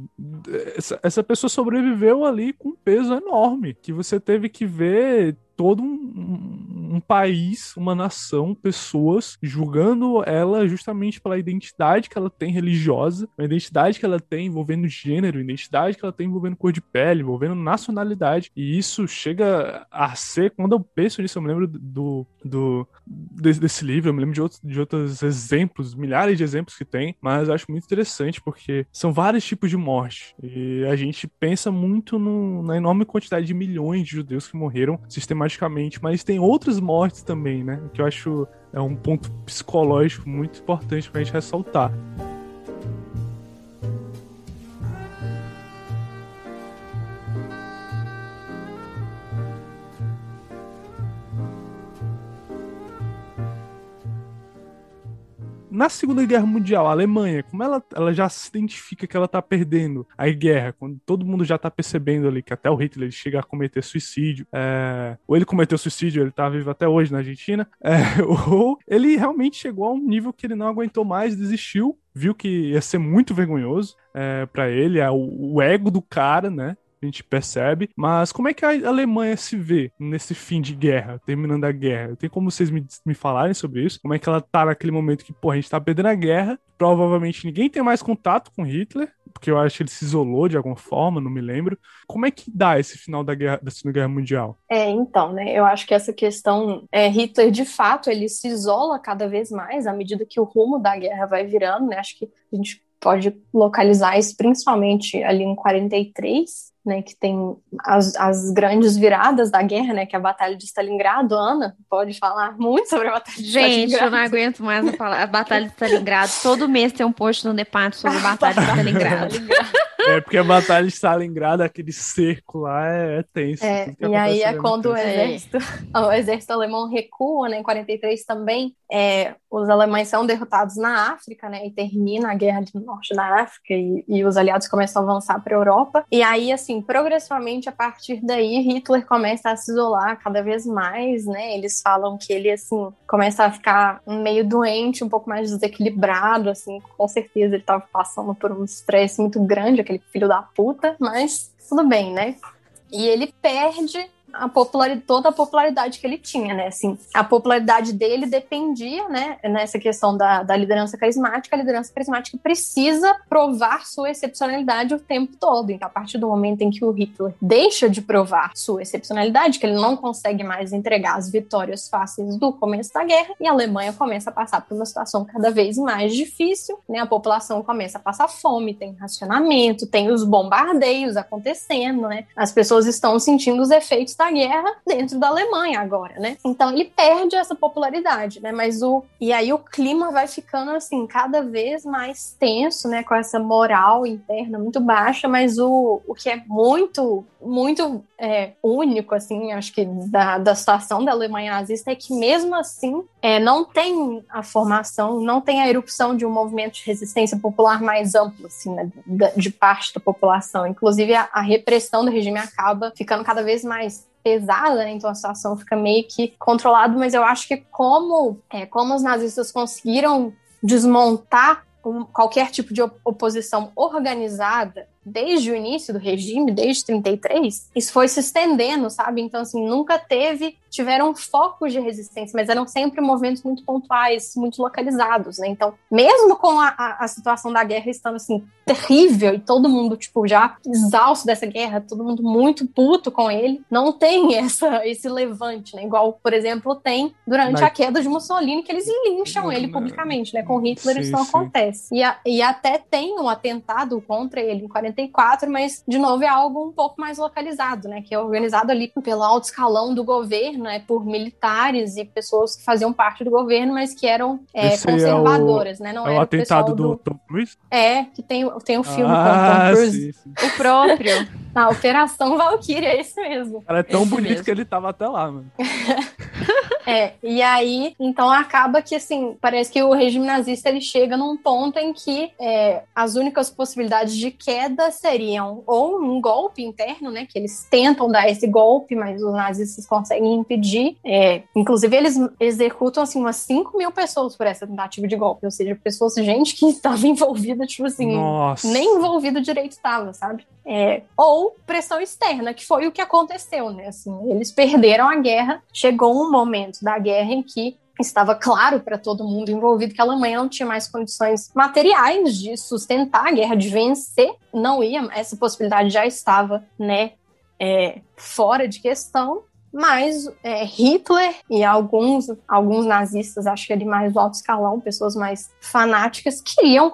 essa, essa pessoa sobreviveu ali com um peso enorme, que você teve que ver todo um, um, país, uma nação, pessoas julgando ela justamente pela identidade que ela tem religiosa, a identidade que ela tem envolvendo gênero, a identidade que ela tem envolvendo cor de pele, envolvendo nacionalidade. E isso chega a ser, quando eu penso nisso, eu me lembro do, do desse, desse livro, eu me lembro de outros, de outros exemplos, milhares de exemplos que tem, mas eu acho muito interessante porque são vários tipos de morte. E a gente pensa muito no, na enorme quantidade de milhões de judeus que morreram sistematicamente mas tem outras mortes também, né? Que eu acho é um ponto psicológico muito importante pra gente ressaltar. Na Segunda Guerra Mundial, a Alemanha, como ela, ela já se identifica que ela tá perdendo a guerra, quando todo mundo já tá percebendo ali que até o Hitler chega a cometer suicídio, é, ou ele cometeu suicídio, ele tá vivo até hoje na Argentina, *laughs* é, ou ele realmente chegou a um nível que ele não aguentou mais, desistiu, viu que ia ser muito vergonhoso é, para ele, é o, o ego do cara, né? A gente percebe. Mas como é que a Alemanha se vê nesse fim de guerra, terminando a guerra? Tem como vocês me, me falarem sobre isso? Como é que ela tá naquele momento que, pô, a gente tá perdendo a guerra, provavelmente ninguém tem mais contato com Hitler, porque eu acho que ele se isolou de alguma forma, não me lembro. Como é que dá esse final da, guerra, da Segunda Guerra Mundial? É, então, né, eu acho que essa questão, é, Hitler, de fato, ele se isola cada vez mais à medida que o rumo da guerra vai virando, né, acho que a gente pode localizar isso principalmente ali em 43, né, que tem as, as grandes viradas da guerra, né, que é a Batalha de Stalingrado. Ana pode falar muito sobre a Batalha de Gente, Stalingrado. Gente, eu não aguento mais a, a Batalha de Stalingrado. Todo mês tem um post no Depart sobre a Batalha de *laughs* Stalingrado. É porque a Batalha de Stalingrado, aquele cerco lá, é, é tenso. É, e aí é quando o exército, *laughs* o exército alemão recua, né, em 43 também, é, os alemães são derrotados na África, né, e termina a guerra do norte da África e, e os aliados começam a avançar para a Europa. E aí, assim, progressivamente, a partir daí, Hitler começa a se isolar cada vez mais, né, eles falam que ele, assim, começa a ficar meio doente, um pouco mais desequilibrado, assim, com certeza ele estava passando por um estresse muito grande, aquele filho da puta, mas tudo bem, né? E ele perde a popularidade, toda a popularidade que ele tinha, né? Assim, a popularidade dele dependia, né, nessa questão da, da liderança carismática. A liderança carismática precisa provar sua excepcionalidade o tempo todo. Então, a partir do momento em que o Hitler deixa de provar sua excepcionalidade, que ele não consegue mais entregar as vitórias fáceis do começo da guerra, e a Alemanha começa a passar por uma situação cada vez mais difícil, né? A população começa a passar fome, tem racionamento, tem os bombardeios acontecendo, né? As pessoas estão sentindo os efeitos da guerra dentro da Alemanha agora, né? Então ele perde essa popularidade, né? Mas o e aí o clima vai ficando assim cada vez mais tenso, né? Com essa moral interna muito baixa, mas o, o que é muito muito é, único, assim, acho que da, da situação da Alemanha nazista é que mesmo assim é, não tem a formação, não tem a erupção de um movimento de resistência popular mais amplo, assim, né, de parte da população. Inclusive a, a repressão do regime acaba ficando cada vez mais pesada, né? Então a situação fica meio que controlada, mas eu acho que como, é, como os nazistas conseguiram desmontar qualquer tipo de oposição organizada desde o início do regime, desde 33, isso foi se estendendo, sabe? Então, assim, nunca teve, tiveram focos de resistência, mas eram sempre movimentos muito pontuais, muito localizados, né? Então, mesmo com a, a, a situação da guerra estando, assim, terrível e todo mundo, tipo, já exausto dessa guerra, todo mundo muito puto com ele, não tem *laughs* essa, esse levante, né? Igual, por exemplo, tem durante mas... a queda de Mussolini, que eles lincham ele publicamente, né? Com Hitler sim, isso não sim. acontece. E, a, e até tem um atentado contra ele em 40 44, mas, de novo, é algo um pouco mais localizado, né? Que é organizado ali pelo alto escalão do governo, né? Por militares e pessoas que faziam parte do governo, mas que eram é, conservadoras, é o, né? Não é o atentado do, do, Tom Cruise? É, que tem, tem um filme ah, com o Tom Cruise. Sim, sim. O próprio. *laughs* Na Operação Valkyrie, é esse mesmo. Ela é tão bonito mesmo. que ele tava até lá, mano. *laughs* é, e aí, então acaba que, assim, parece que o regime nazista ele chega num ponto em que é, as únicas possibilidades de queda seriam ou um golpe interno, né, que eles tentam dar esse golpe, mas os nazistas conseguem impedir. É, inclusive, eles executam, assim, umas 5 mil pessoas por essa tentativa de golpe, ou seja, pessoas, gente que *laughs* estava envolvida, tipo assim, Nossa. nem envolvido direito estava, sabe? É, ou pressão externa, que foi o que aconteceu, né? Assim, eles perderam a guerra. Chegou um momento da guerra em que estava claro para todo mundo envolvido que a Alemanha não tinha mais condições materiais de sustentar a guerra, de vencer, não ia, essa possibilidade já estava, né, é, fora de questão. Mas é, Hitler e alguns, alguns nazistas, acho que ali mais do alto escalão, pessoas mais fanáticas, queriam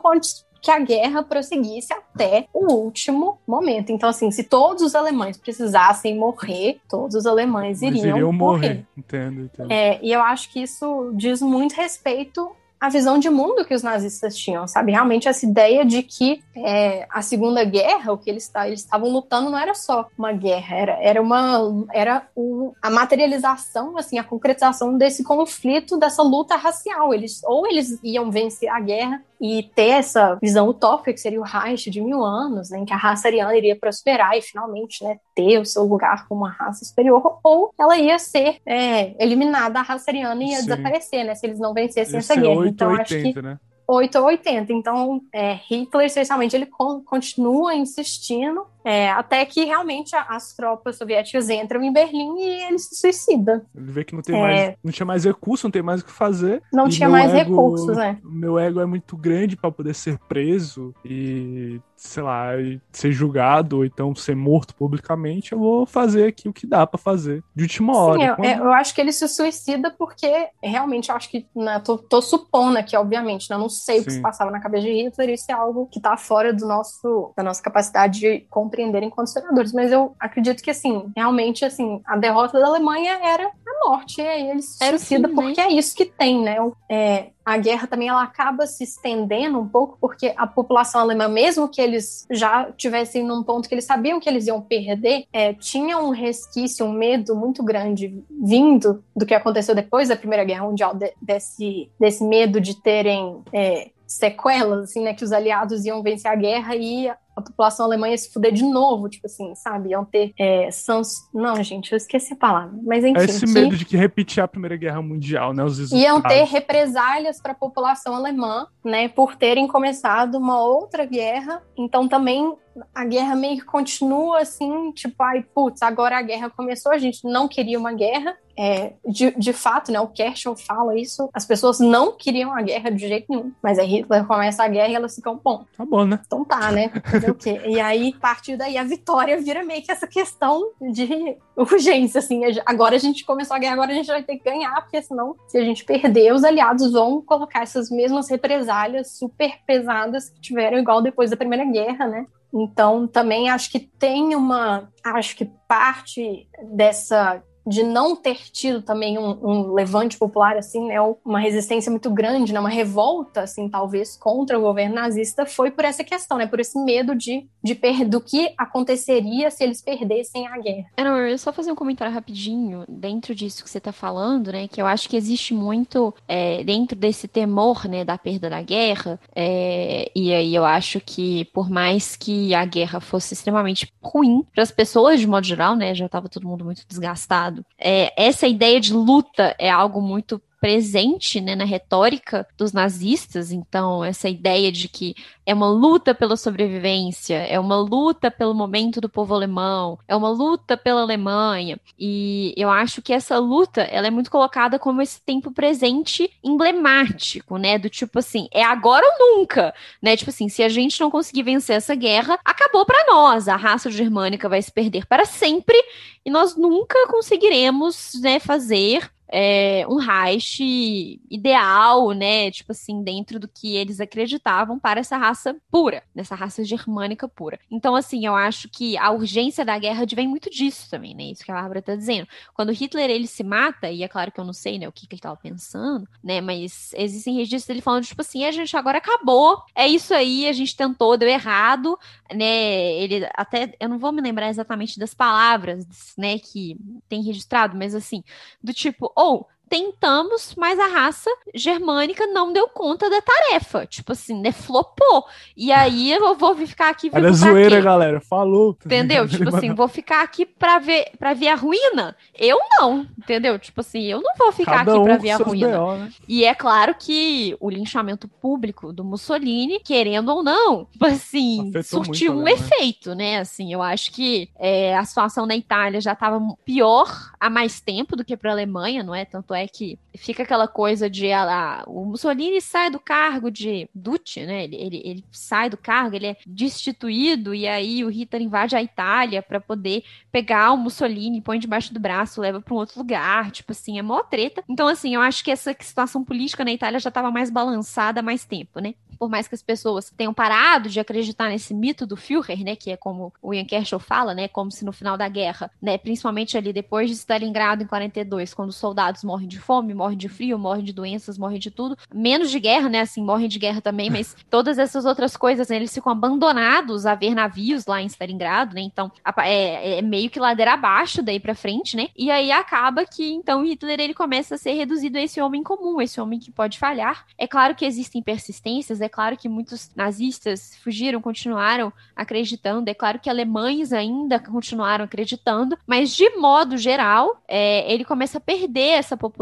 que a guerra prosseguisse até o último momento. Então, assim, se todos os alemães precisassem morrer, todos os alemães iriam, iriam morrer. morrer. Entendo, entendo. É, e eu acho que isso diz muito respeito a visão de mundo que os nazistas tinham, sabe? Realmente essa ideia de que é, a Segunda Guerra, o que eles, eles estavam lutando não era só uma guerra, era, era uma era um, a materialização, assim, a concretização desse conflito, dessa luta racial. Eles ou eles iam vencer a guerra e ter essa visão utópica que seria o Reich de mil anos, né, em que a raça ariana iria prosperar e finalmente, né, ter o seu lugar como uma raça superior, ou ela ia ser é, eliminada, a raça ariana ia Sim. desaparecer, né, se eles não vencessem Esse essa guerra. 8, então 80, acho que né? 8 ou 80. Então, é, Hitler, especialmente, ele con continua insistindo é, até que realmente as tropas soviéticas entram em Berlim e ele se suicida. Ele vê que não, tem é... mais, não tinha mais recurso, não tem mais o que fazer. Não tinha mais ego, recursos, né? Meu ego é muito grande para poder ser preso e, sei lá, ser julgado ou então ser morto publicamente. Eu vou fazer aqui o que dá para fazer de última hora. Sim, eu, Quando... eu, acho que ele se suicida porque realmente eu acho que. Né, tô, tô supondo aqui, obviamente, né, não sei Sim. o que se passava na cabeça de Hitler, isso é algo que tá fora do nosso, da nossa capacidade de compreender compreenderem enquanto senadores. Mas eu acredito que, assim, realmente, assim, a derrota da Alemanha era a morte. E aí eles se suicida porque é isso que tem, né? É, a guerra também ela acaba se estendendo um pouco porque a população alemã, mesmo que eles já tivessem num ponto que eles sabiam que eles iam perder, é, tinha um resquício, um medo muito grande vindo do que aconteceu depois da Primeira Guerra Mundial, de, desse, desse medo de terem é, sequelas, assim, né, que os aliados iam vencer a guerra e a população alemã ia se fuder de novo, tipo assim, sabe? Iam ter é, sans... Não, gente, eu esqueci a palavra. Mas enfim. É esse que... medo de que repetir a Primeira Guerra Mundial, né? Os Iam ter represálias para a população alemã, né? Por terem começado uma outra guerra. Então também a guerra meio que continua assim, tipo, ai, putz, agora a guerra começou, a gente não queria uma guerra. É, de, de fato, né, o Kershaw fala isso, as pessoas não queriam a guerra de jeito nenhum, mas aí Hitler começa a guerra e elas ficam, bom, tá bom, né? Então tá, né? Fazer o quê? E aí, a partir daí, a vitória vira meio que essa questão de urgência, assim, agora a gente começou a guerra, agora a gente vai ter que ganhar, porque senão, se a gente perder, os aliados vão colocar essas mesmas represálias super pesadas que tiveram igual depois da Primeira Guerra, né? Então, também acho que tem uma. Acho que parte dessa de não ter tido também um, um, levante popular assim, né, uma resistência muito grande, né, uma revolta assim, talvez contra o governo nazista, foi por essa questão, né, por esse medo de, de per do que aconteceria se eles perdessem a guerra. Eu só fazer um comentário rapidinho dentro disso que você está falando, né, que eu acho que existe muito é, dentro desse temor, né, da perda da guerra, é, e aí eu acho que por mais que a guerra fosse extremamente ruim para as pessoas de modo geral, né, já estava todo mundo muito desgastado é, essa ideia de luta é algo muito presente né, na retórica dos nazistas. Então, essa ideia de que é uma luta pela sobrevivência, é uma luta pelo momento do povo alemão, é uma luta pela Alemanha. E eu acho que essa luta ela é muito colocada como esse tempo presente emblemático, né? Do tipo assim, é agora ou nunca, né? Tipo assim, se a gente não conseguir vencer essa guerra, acabou para nós. A raça germânica vai se perder para sempre e nós nunca conseguiremos, né, fazer é, um Reich ideal, né? Tipo assim, dentro do que eles acreditavam para essa raça pura, nessa raça germânica pura. Então, assim, eu acho que a urgência da guerra vem muito disso também, né? Isso que a Bárbara tá dizendo. Quando Hitler ele se mata, e é claro que eu não sei, né, o que, que ele tava pensando, né? Mas existem registros dele falando, tipo assim, a gente agora acabou, é isso aí, a gente tentou, deu errado, né? Ele até, eu não vou me lembrar exatamente das palavras, né, que tem registrado, mas assim, do tipo, ou tentamos, mas a raça germânica não deu conta da tarefa. Tipo assim, né? Flopou. E aí eu vou ficar aqui Era zoeira, galera. Falou. Entendeu? *laughs* tipo assim, vou ficar aqui pra ver, pra ver a ruína? Eu não. Entendeu? Tipo assim, eu não vou ficar Cada aqui um pra ver a ruína. BO, né? E é claro que o linchamento público do Mussolini, querendo ou não, tipo assim, Afetou surtiu um efeito, né? Assim, eu acho que é, a situação na Itália já estava pior há mais tempo do que pra Alemanha, não é? Tanto é que fica aquela coisa de ela, o Mussolini sai do cargo de Duce, né? Ele, ele, ele sai do cargo, ele é destituído e aí o Hitler invade a Itália para poder pegar o Mussolini, põe debaixo do braço, leva para um outro lugar, tipo assim, é mó treta. Então assim, eu acho que essa situação política na Itália já estava mais balançada há mais tempo, né? por mais que as pessoas tenham parado de acreditar nesse mito do Führer, né, que é como o Ian Kershaw fala, né, como se no final da guerra, né, principalmente ali depois de Stalingrado em 42, quando os soldados morrem de fome, morrem de frio, morrem de doenças, morrem de tudo, menos de guerra, né, assim, morrem de guerra também, mas *laughs* todas essas outras coisas, né, eles ficam abandonados a ver navios lá em Stalingrado, né, então é, é meio que ladeira abaixo daí para frente, né, e aí acaba que então Hitler ele começa a ser reduzido a esse homem comum, esse homem que pode falhar. É claro que existem persistências, é claro que muitos nazistas fugiram, continuaram acreditando. É claro que alemães ainda continuaram acreditando. Mas, de modo geral, é, ele começa a perder essa popularidade,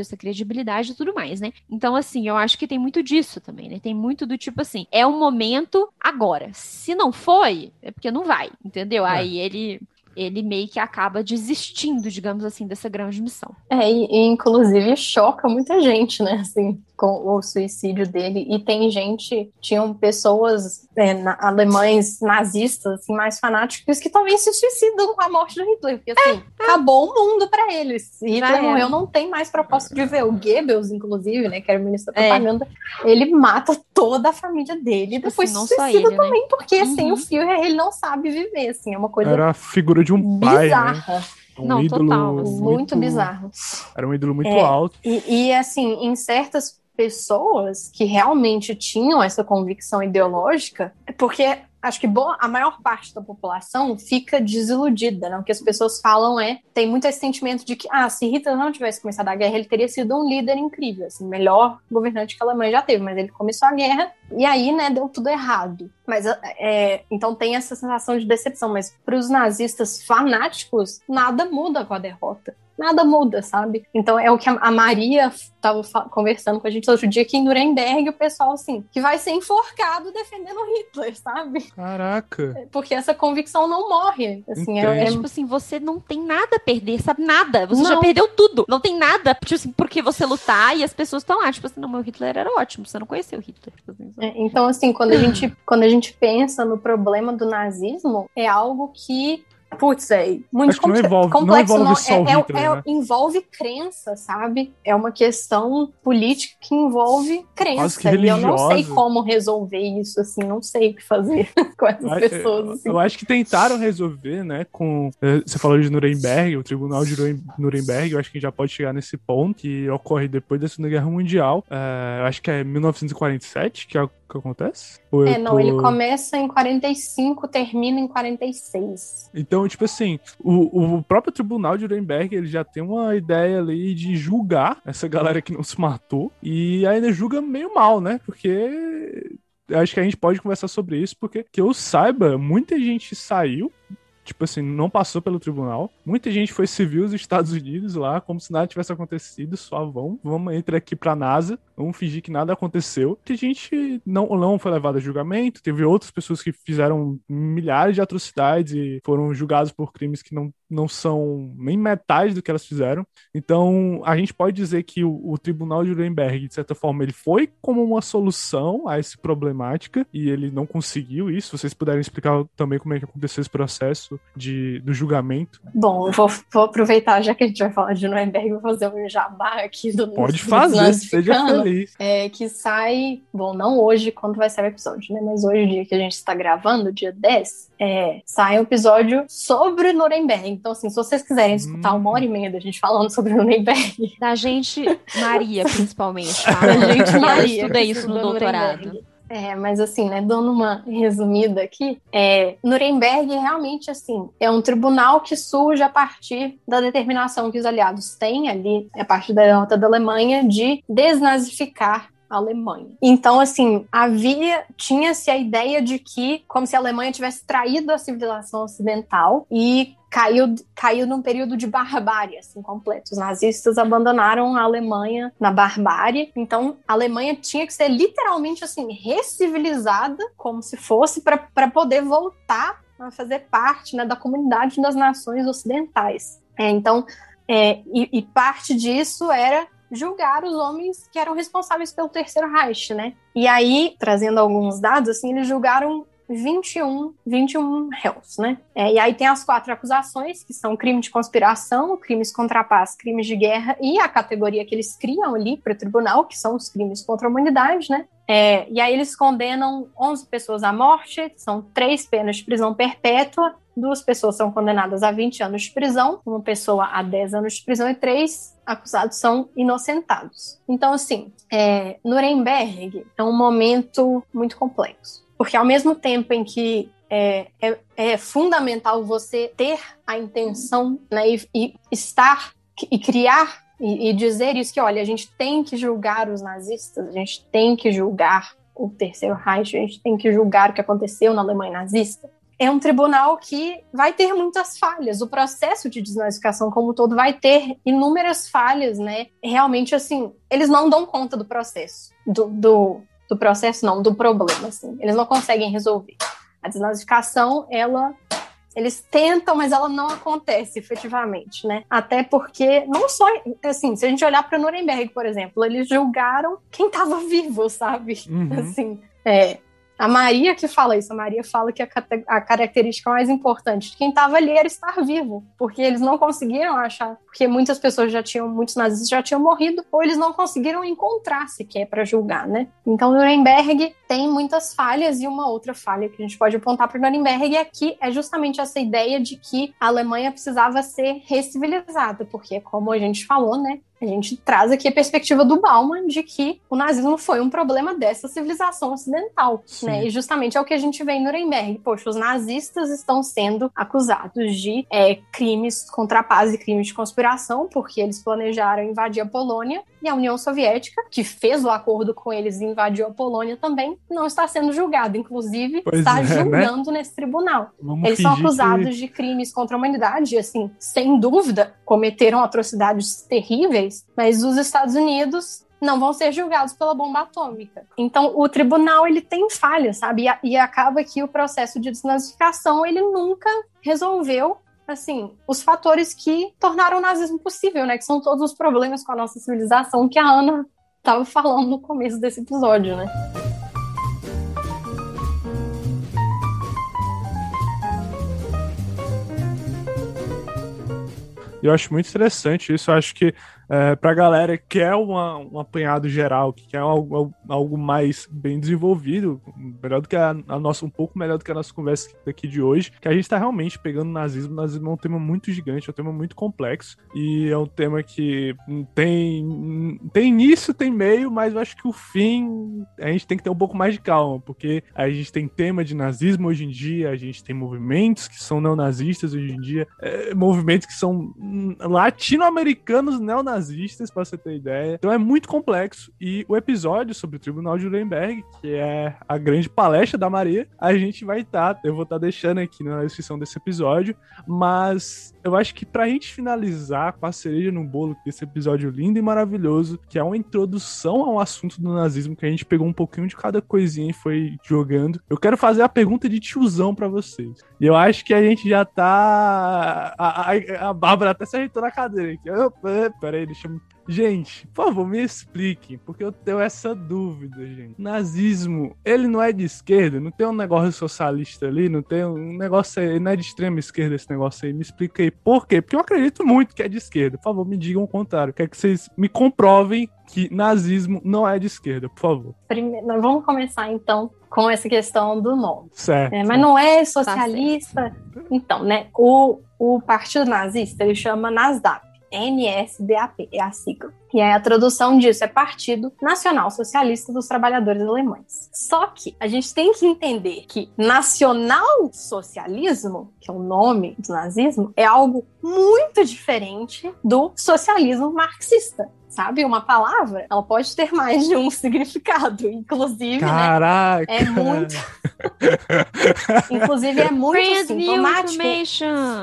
essa credibilidade e tudo mais, né? Então, assim, eu acho que tem muito disso também, né? Tem muito do tipo assim, é um momento agora. Se não foi, é porque não vai, entendeu? É. Aí ele ele meio que acaba desistindo, digamos assim, dessa grande missão. É, e, e inclusive choca muita gente, né? Assim, com o suicídio dele. E tem gente, tinham pessoas é, na, alemães nazistas, assim, mais fanáticos, que também se suicidam com a morte do Hitler. Porque, assim, é, acabou o mundo para eles. Se Hitler morreu, não tem mais propósito de ver. O Goebbels, inclusive, né, que era o ministro da é. propaganda, é. ele mata toda a família dele e tipo depois assim, se suicida ele, também, né? porque uhum. sem o Führer ele não sabe viver, assim, é uma coisa Era a figura de um pai, né? bizarra. Né? Um não, ídolo total. Assim. Muito, muito, bizarro. Era um ídolo muito é, alto. E, e, assim, em certas pessoas que realmente tinham essa convicção ideológica, porque acho que boa, a maior parte da população fica desiludida, né? O que as pessoas falam é, tem muito esse sentimento de que, ah, se Hitler não tivesse começado a guerra, ele teria sido um líder incrível, assim, melhor governante que a Alemanha já teve, mas ele começou a guerra e aí, né, deu tudo errado. Mas, é, então tem essa sensação de decepção, mas para os nazistas fanáticos, nada muda com a derrota nada muda, sabe? Então é o que a Maria estava conversando com a gente outro dia que em Nuremberg o pessoal assim, que vai ser enforcado defendendo Hitler, sabe? Caraca. É, porque essa convicção não morre. Assim, é, é, tipo assim, você não tem nada a perder, sabe? Nada. Você não. já perdeu tudo. Não tem nada, tipo assim, porque você lutar e as pessoas estão lá, tipo assim, não, meu Hitler era ótimo, você não conheceu Hitler. Tipo assim, é, então, assim, quando a gente, quando a gente pensa no problema do nazismo, é algo que Putz, é muito complexo. envolve- não envolve não, só o é- é- Hitler, é- né? envolve crença, sabe? É uma questão política que envolve crença. Que e eu não sei como resolver isso, assim, não sei o que fazer *laughs* com essas Eu- pessoas. eu, assim. eu acho que tentaram resolver, né, com... eh, Você falou de Nuremberg, o Tribunal de Nurem- Nuremberg, eu acho que a gente já pode chegar nesse ponto, que ocorre depois da Segunda Guerra Mundial. Eu acho que é 1947 que, é que acontece? Ou É, não, tô- ele começa em 45, termina em 46. Então, tipo assim, o, o próprio Tribunal de Nuremberg, ele já tem uma ideia ali de julgar essa galera que não se matou, e ainda julga meio mal, né, porque... Acho que a gente pode conversar sobre isso, porque que eu saiba, muita gente saiu tipo assim, não passou pelo tribunal. Muita gente foi civil dos Estados Unidos lá, como se nada tivesse acontecido, só vão, vamos entrar aqui pra NASA, vamos fingir que nada aconteceu. Que a gente não, não foi levado a julgamento, teve outras pessoas que fizeram milhares de atrocidades e foram julgadas por crimes que não, não são nem metade do que elas fizeram. Então, a gente pode dizer que o, o Tribunal de Nuremberg, de certa forma, ele foi como uma solução a essa problemática e ele não conseguiu isso. Vocês puderem explicar também como é que aconteceu esse processo de, do julgamento. Bom, eu vou, vou aproveitar, já que a gente vai falar de Nuremberg, vou fazer um jabá aqui do Pode do fazer, seja feliz. É, que sai, bom, não hoje, quando vai sair o episódio, né? Mas hoje, dia que a gente está gravando, dia 10, é, sai um episódio sobre Nuremberg. Então, assim, se vocês quiserem escutar Hum. uma hora e meia da gente falando sobre Nuremberg, Da gente, Maria, principalmente, *laughs* tá? Da gente, Eu Maria, estudei que isso no doutorado. É, mas assim, né, dando uma resumida aqui, é, Nuremberg realmente, assim, é um tribunal que surge a partir da determinação que os aliados têm ali, a partir da derrota da Alemanha, de desnazificar Alemanha. Então, assim, havia, tinha-se a ideia de que, como se a Alemanha tivesse traído a civilização ocidental e caiu, caiu num período de barbárie, assim, completo. Os nazistas abandonaram a Alemanha na barbárie, então a Alemanha tinha que ser literalmente, assim, recivilizada, como se fosse, para poder voltar a fazer parte né, da comunidade das nações ocidentais. É, então, é, e, e parte disso era julgar os homens que eram responsáveis pelo Terceiro Reich, né? E aí, trazendo alguns dados, assim, eles julgaram 21, 21 réus, né? É, e aí tem as quatro acusações, que são crime de conspiração, crimes contra a paz, crimes de guerra e a categoria que eles criam ali para o tribunal, que são os crimes contra a humanidade, né? É, e aí eles condenam 11 pessoas à morte, são três penas de prisão perpétua, duas pessoas são condenadas a 20 anos de prisão, uma pessoa a 10 anos de prisão e três acusados são inocentados. Então, assim, é, Nuremberg é um momento muito complexo. Porque ao mesmo tempo em que é, é, é fundamental você ter a intenção né, e, e estar e criar e, e dizer isso que, olha, a gente tem que julgar os nazistas, a gente tem que julgar o Terceiro Reich, a gente tem que julgar o que aconteceu na Alemanha nazista. É um tribunal que vai ter muitas falhas. O processo de desnazificação como um todo vai ter inúmeras falhas, né? Realmente, assim, eles não dão conta do processo. Do, do, do processo, não, do problema, assim. Eles não conseguem resolver. A desnazificação, ela eles tentam, mas ela não acontece efetivamente, né? Até porque, não só, assim, se a gente olhar para Nuremberg, por exemplo, eles julgaram quem estava vivo, sabe? Uhum. Assim, é. A Maria que fala isso, a Maria fala que a, a característica mais importante de quem estava ali era estar vivo, porque eles não conseguiram achar, porque muitas pessoas já tinham, muitos nazistas já tinham morrido, ou eles não conseguiram encontrar sequer para julgar, né? Então, Nuremberg tem muitas falhas, e uma outra falha que a gente pode apontar para Nuremberg é que é justamente essa ideia de que a Alemanha precisava ser recivilizada, porque, como a gente falou, né? A gente traz aqui a perspectiva do Bauman de que o nazismo foi um problema dessa civilização ocidental, Sim. né? E justamente é o que a gente vê em Nuremberg. Poxa, os nazistas estão sendo acusados de é, crimes contra a paz e crimes de conspiração, porque eles planejaram invadir a Polônia e a União Soviética, que fez o acordo com eles e invadiu a Polônia também, não está sendo julgado. Inclusive, Pois está é, né? julgando nesse tribunal. Vamos Eles são fingir que- acusados de crimes contra a humanidade, e, assim, sem dúvida, cometeram atrocidades terríveis, mas os Estados Unidos não vão ser julgados pela bomba atômica. Então, o tribunal ele tem falhas, sabe? E, e acaba que o processo de desnazificação ele nunca resolveu assim, os fatores que tornaram o nazismo possível, né? Que são todos os problemas com a nossa civilização que a Ana estava falando no começo desse episódio, né? Eu acho muito interessante isso. Eu acho que é, pra galera que quer uma, um apanhado geral, que quer algo, algo mais bem desenvolvido, melhor do que a, a, nossa, um pouco melhor do que a nossa conversa aqui de hoje, que a gente tá realmente pegando nazismo. O nazismo é um tema muito gigante, é um tema muito complexo, e é um tema que tem, tem início, tem meio, mas eu acho que o fim a gente tem que ter um pouco mais de calma, porque a gente tem tema de nazismo hoje em dia, a gente tem movimentos que são neonazistas hoje em dia, é, movimentos que são latino-americanos neonazistas nazistas, pra você ter ideia. Então é muito complexo. E o episódio sobre o Tribunal de Nuremberg, que é a grande palestra da Maria, a gente vai estar, tá, eu vou estar tá deixando aqui na descrição desse episódio, mas eu acho que pra gente finalizar com a cereja no bolo desse episódio lindo e maravilhoso, que é uma introdução ao assunto do nazismo, que a gente pegou um pouquinho de cada coisinha e foi jogando, eu quero fazer a pergunta de tiozão para vocês. E eu acho que a gente já tá. A, a, a Bárbara até se ajeitou na cadeira aqui. Peraí, deixa eu. Gente, por favor, me expliquem, porque eu tenho essa dúvida, gente. Nazismo, ele não é de esquerda? Não tem um negócio socialista ali? Não tem um negócio aí, não é de extrema esquerda esse negócio aí? Me explica aí por quê? Porque eu acredito muito que é de esquerda. Por favor, me digam o contrário. Quer que vocês me comprovem que nazismo não é de esquerda, por favor. Primeiro, nós vamos começar então com essa questão do nome. Certo. É, mas não é socialista. Tá então, né? O, o partido nazista ele chama NASDAP. NSDAP é a sigla. E aí a tradução disso é Partido Nacional Socialista dos Trabalhadores Alemães. Só que a gente tem que entender que nacional socialismo, que é o nome do nazismo, é algo muito diferente do socialismo marxista sabe? Uma palavra, ela pode ter mais de um *laughs* significado, inclusive, Caraca. né? É muito. *laughs* inclusive, é muito sintomático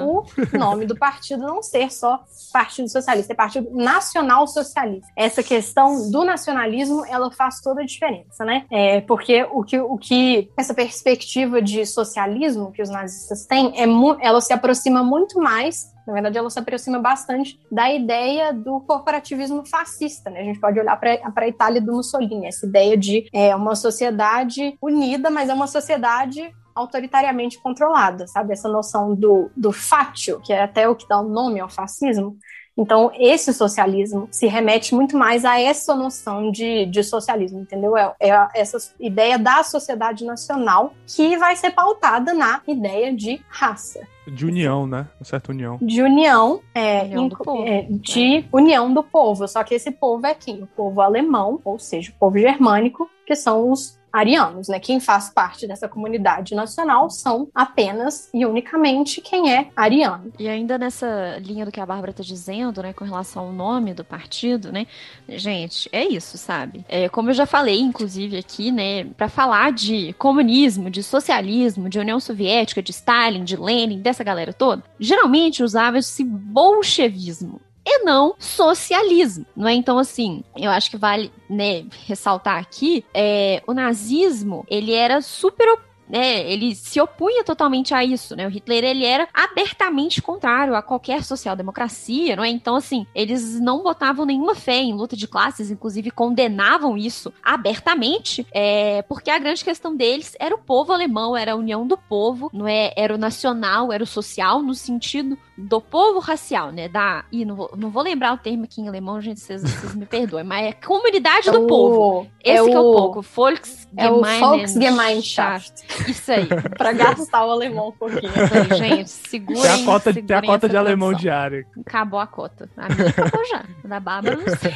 o nome do partido não ser só Partido Socialista, é Partido Nacional Socialista. Essa questão do nacionalismo, ela faz toda a diferença, né? É, porque o que, o que essa perspectiva de socialismo que os nazistas têm, é ela se aproxima muito mais na verdade, ela se aproxima bastante da ideia do corporativismo fascista. Né? A gente pode olhar para a Itália do Mussolini, essa ideia de é, uma sociedade unida, mas é uma sociedade autoritariamente controlada, sabe? Essa noção do, do fátio, que é até o que dá o nome ao fascismo, então, esse socialismo se remete muito mais a essa noção de, de socialismo, entendeu? É, é essa ideia da sociedade nacional que vai ser pautada na ideia de raça. De união, né? Uma certa união. De união, é, união é, de é. união do povo. Só que esse povo é quem? O povo alemão, ou seja, o povo germânico, que são os arianos, né? Quem faz parte dessa comunidade nacional são apenas e unicamente quem é ariano. E ainda nessa linha do que a Bárbara está dizendo, né, com relação ao nome do partido, né? Gente, é isso, sabe? É, como eu já falei, inclusive, aqui, né, para falar de comunismo, de socialismo, de União Soviética, de Stalin, de Lenin, dessa galera toda, geralmente usava esse bolchevismo e não socialismo, não é? Então, assim, eu acho que vale, né, ressaltar aqui, é, o nazismo, ele era super né, ele se opunha totalmente a isso, né? O Hitler ele era abertamente contrário a qualquer social-democracia, não é? Então assim, eles não botavam nenhuma fé em luta de classes, inclusive condenavam isso abertamente, é, porque a grande questão deles era o povo alemão, era a união do povo, não é? Era o nacional, era o social no sentido do povo racial, né? Da, e não vou, não vou lembrar o termo aqui em alemão, gente, vocês, vocês me perdoem, mas é comunidade é do o, povo. Esse é, é o povo, Volksgemeinschaft. É o Volksgemeinschaft. Isso aí. *laughs* pra gastar o alemão um pouquinho. Aí, gente, segurem. Tem a cota, tem a cota de alemão diária. Acabou a cota. A minha acabou já. Da Bárbara, não sei.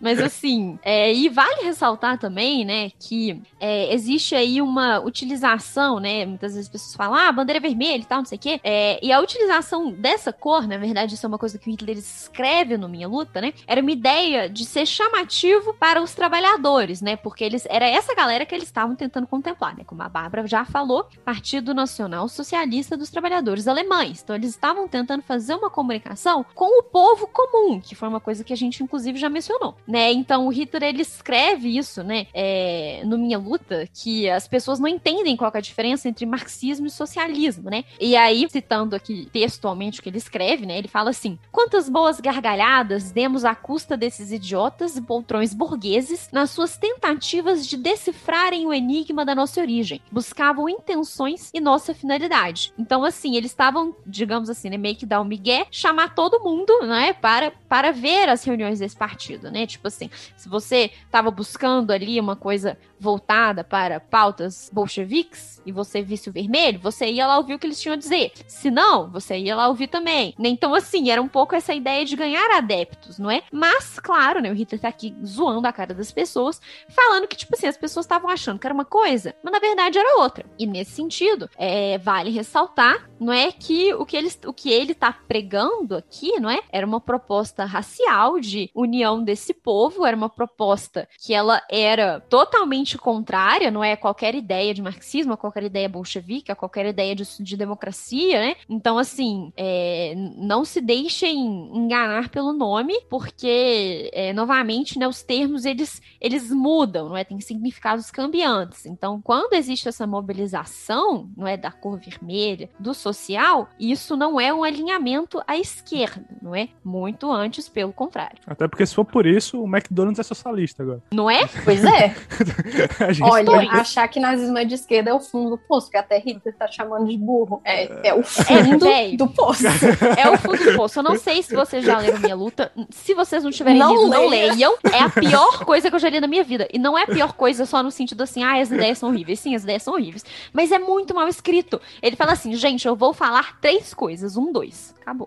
Mas assim, é, e vale ressaltar também, né, que é, existe aí uma utilização, né? Muitas vezes as pessoas falam, ah, bandeira vermelha e tal, não sei o quê. É, e a utilização dessa cor, na verdade, isso é uma coisa que o Hitler escreve no Minha Luta, né? Era uma ideia de ser chamativo para os trabalhadores, né? Porque eles era essa galera que eles estavam tentando contemplar, né? Como a Bárbara já falou, Partido Nacional Socialista dos Trabalhadores Alemães. Então eles estavam tentando fazer uma comunicação com o povo comum, que foi uma coisa que a gente inclusive já mencionou, né? Então o Hitler ele escreve isso, né? É, no Minha Luta, que as pessoas não entendem qual é a diferença entre marxismo e socialismo, né? E aí citando aqui textualmente o que ele escreve, né? Ele fala assim: quantas boas gargalhadas demos à custa desses idiotas e poltrões burgueses nas suas tentativas de decifrar decifrarem o enigma da nossa origem, buscavam intenções e nossa finalidade. Então, assim, eles estavam, digamos assim, né, meio que dar um migué, chamar todo mundo, né, para, para ver as reuniões desse partido, né? Tipo assim, se você estava buscando ali uma coisa voltada para pautas bolcheviques e você visse o vermelho, você ia lá ouvir o que eles tinham a dizer. Se não, você ia lá ouvir também. Então, assim, era um pouco essa ideia de ganhar adeptos, não é? Mas, claro, né, o Hitler tá aqui zoando a cara das pessoas, falando que, tipo assim, as pessoas estavam achando que era uma coisa, mas na verdade era outra. E nesse sentido, é, vale ressaltar, não é, que o que, ele, o que ele tá pregando aqui, não é? Era uma proposta racial de união desse povo, era uma proposta que ela era totalmente contrária, não é? Qualquer ideia de marxismo, qualquer ideia bolchevique, qualquer ideia de, de democracia, né? Então, assim, é, não se deixem enganar pelo nome, porque, é, novamente, né, os termos, eles, eles mudam, não é? Tem significados cambiantes. Então, quando existe essa mobilização, não é? Da cor vermelha, do social, isso não é um alinhamento à esquerda, não é? Muito antes, pelo contrário. Até porque, se for por isso, o McDonald's é socialista agora. Não é? Pois é. *laughs* Olha, achar que nazismo é de esquerda é o fundo do poço, que até Hitler tá chamando de burro. É, é o fundo é, do poço. *laughs* É o fundo do poço. Eu não sei se vocês já leram Minha Luta. Se vocês não tiverem não lido, leia. não leiam. É a pior coisa que eu já li na minha vida. E não é a pior coisa só no sentido assim, ah, as ideias são horríveis. Sim, as ideias são horríveis. Mas é muito mal escrito. Ele fala assim, gente, eu vou falar três coisas. Um, dois. Acabou.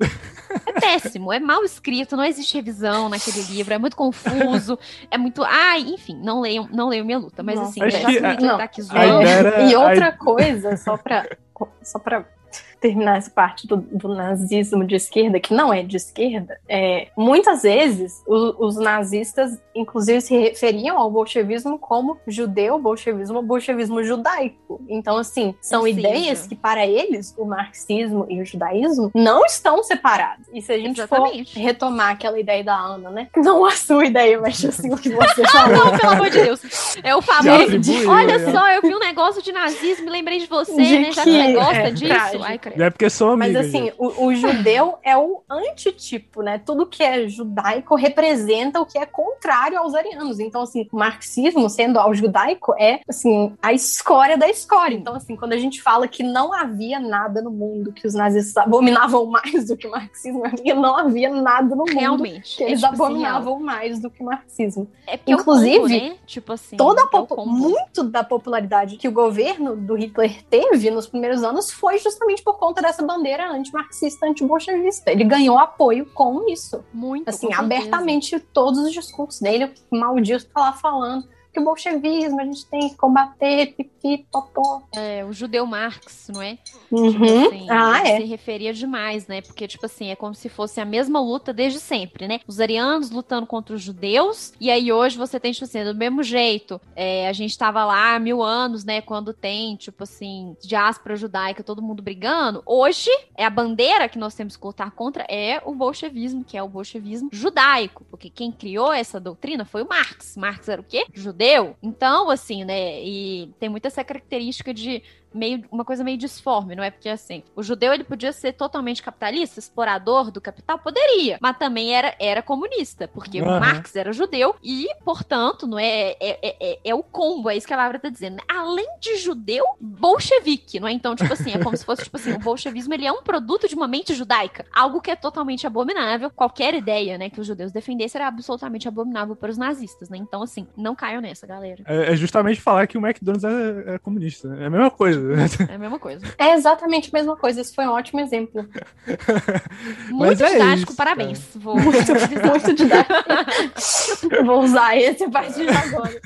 É péssimo, é mal escrito, não existe revisão naquele livro, é muito confuso, é muito. Ai, enfim, não leiam, não leiam minha luta. Mas assim, já que, que tá aqui zoando. E outra coisa, só pra, só pra terminar essa parte do, do, nazismo de esquerda, que não é de esquerda, é, muitas vezes o, os nazistas, inclusive, se referiam ao bolchevismo como judeu, bolchevismo, bolchevismo judaico. Então, assim, são ideias que, para eles, o marxismo e o judaísmo não estão separados. E se a gente Exatamente. for retomar aquela ideia da Ana, né? Não a sua ideia, mas assim, o que você *laughs* falou. não, pelo amor de Deus. É o famoso. De, Olha né? só, eu vi um negócio de nazismo, me lembrei de você, de né? Já que você gosta é, disso. Ai, é porque são amigos. Mas assim, o, o, judeu é o antitipo, né? Tudo que é judaico representa o que é contrário aos arianos. Então, assim, o marxismo, sendo ao judaico, é, assim, a escória da escória. Então, assim, quando a gente fala que não havia nada no mundo que os nazistas abominavam *laughs* mais do que o marxismo, é não havia nada no mundo Realmente, que eles é, tipo, assim, abominavam assim, mais do que o marxismo. É Inclusive, é o combo, né? tipo assim, toda é muito da popularidade que o governo do Hitler teve nos primeiros anos foi justamente por conta dessa bandeira antimarxista, antibolchevista. Ele ganhou apoio com isso. Muito. Assim, abertamente, todos os discursos dele, o maldito tá lá falando que o bolchevismo a gente tem que combater, pipi, popó. É, o judeu Marx, não é? Uhum. Tipo assim, ah, é. se referia demais, né? Porque, tipo assim, é como se fosse a mesma luta desde sempre, né? Os arianos lutando contra os judeus, e aí hoje você tem, tipo assim, do mesmo jeito. É, a gente tava lá há mil anos, né? Quando tem, tipo assim, diáspora judaica, todo mundo brigando. Hoje, é a bandeira que nós temos que lutar contra é o bolchevismo, que é o bolchevismo judaico. Porque quem criou essa doutrina foi o Marx. Marx era o quê? Judeu judeu. Então, assim, né? E tem muita essa característica de meio uma coisa meio disforme, não é? Porque assim, o judeu ele podia ser totalmente capitalista, explorador do capital, poderia, mas também era, era comunista, porque uhum. Marx era judeu e, portanto, não é, é, é, é, é o combo, é isso que a Bárbara tá dizendo. Além de judeu, bolchevique, não é? Então, tipo assim, é como se fosse, tipo assim, o bolchevismo ele é um produto de uma mente judaica, algo que é totalmente abominável. Qualquer ideia, né, que os judeus defendessem era absolutamente abominável para os nazistas, né? Então, assim, não caiam nessa, galera. É, é justamente falar que o McDonald's é, é comunista, né? é a mesma coisa. *laughs* É a mesma coisa. É exatamente a mesma coisa. Esse foi um ótimo exemplo. *laughs* Muito é didático, isso, parabéns. Vou muito, muito didático. *laughs* Vou usar esse a partir de agora.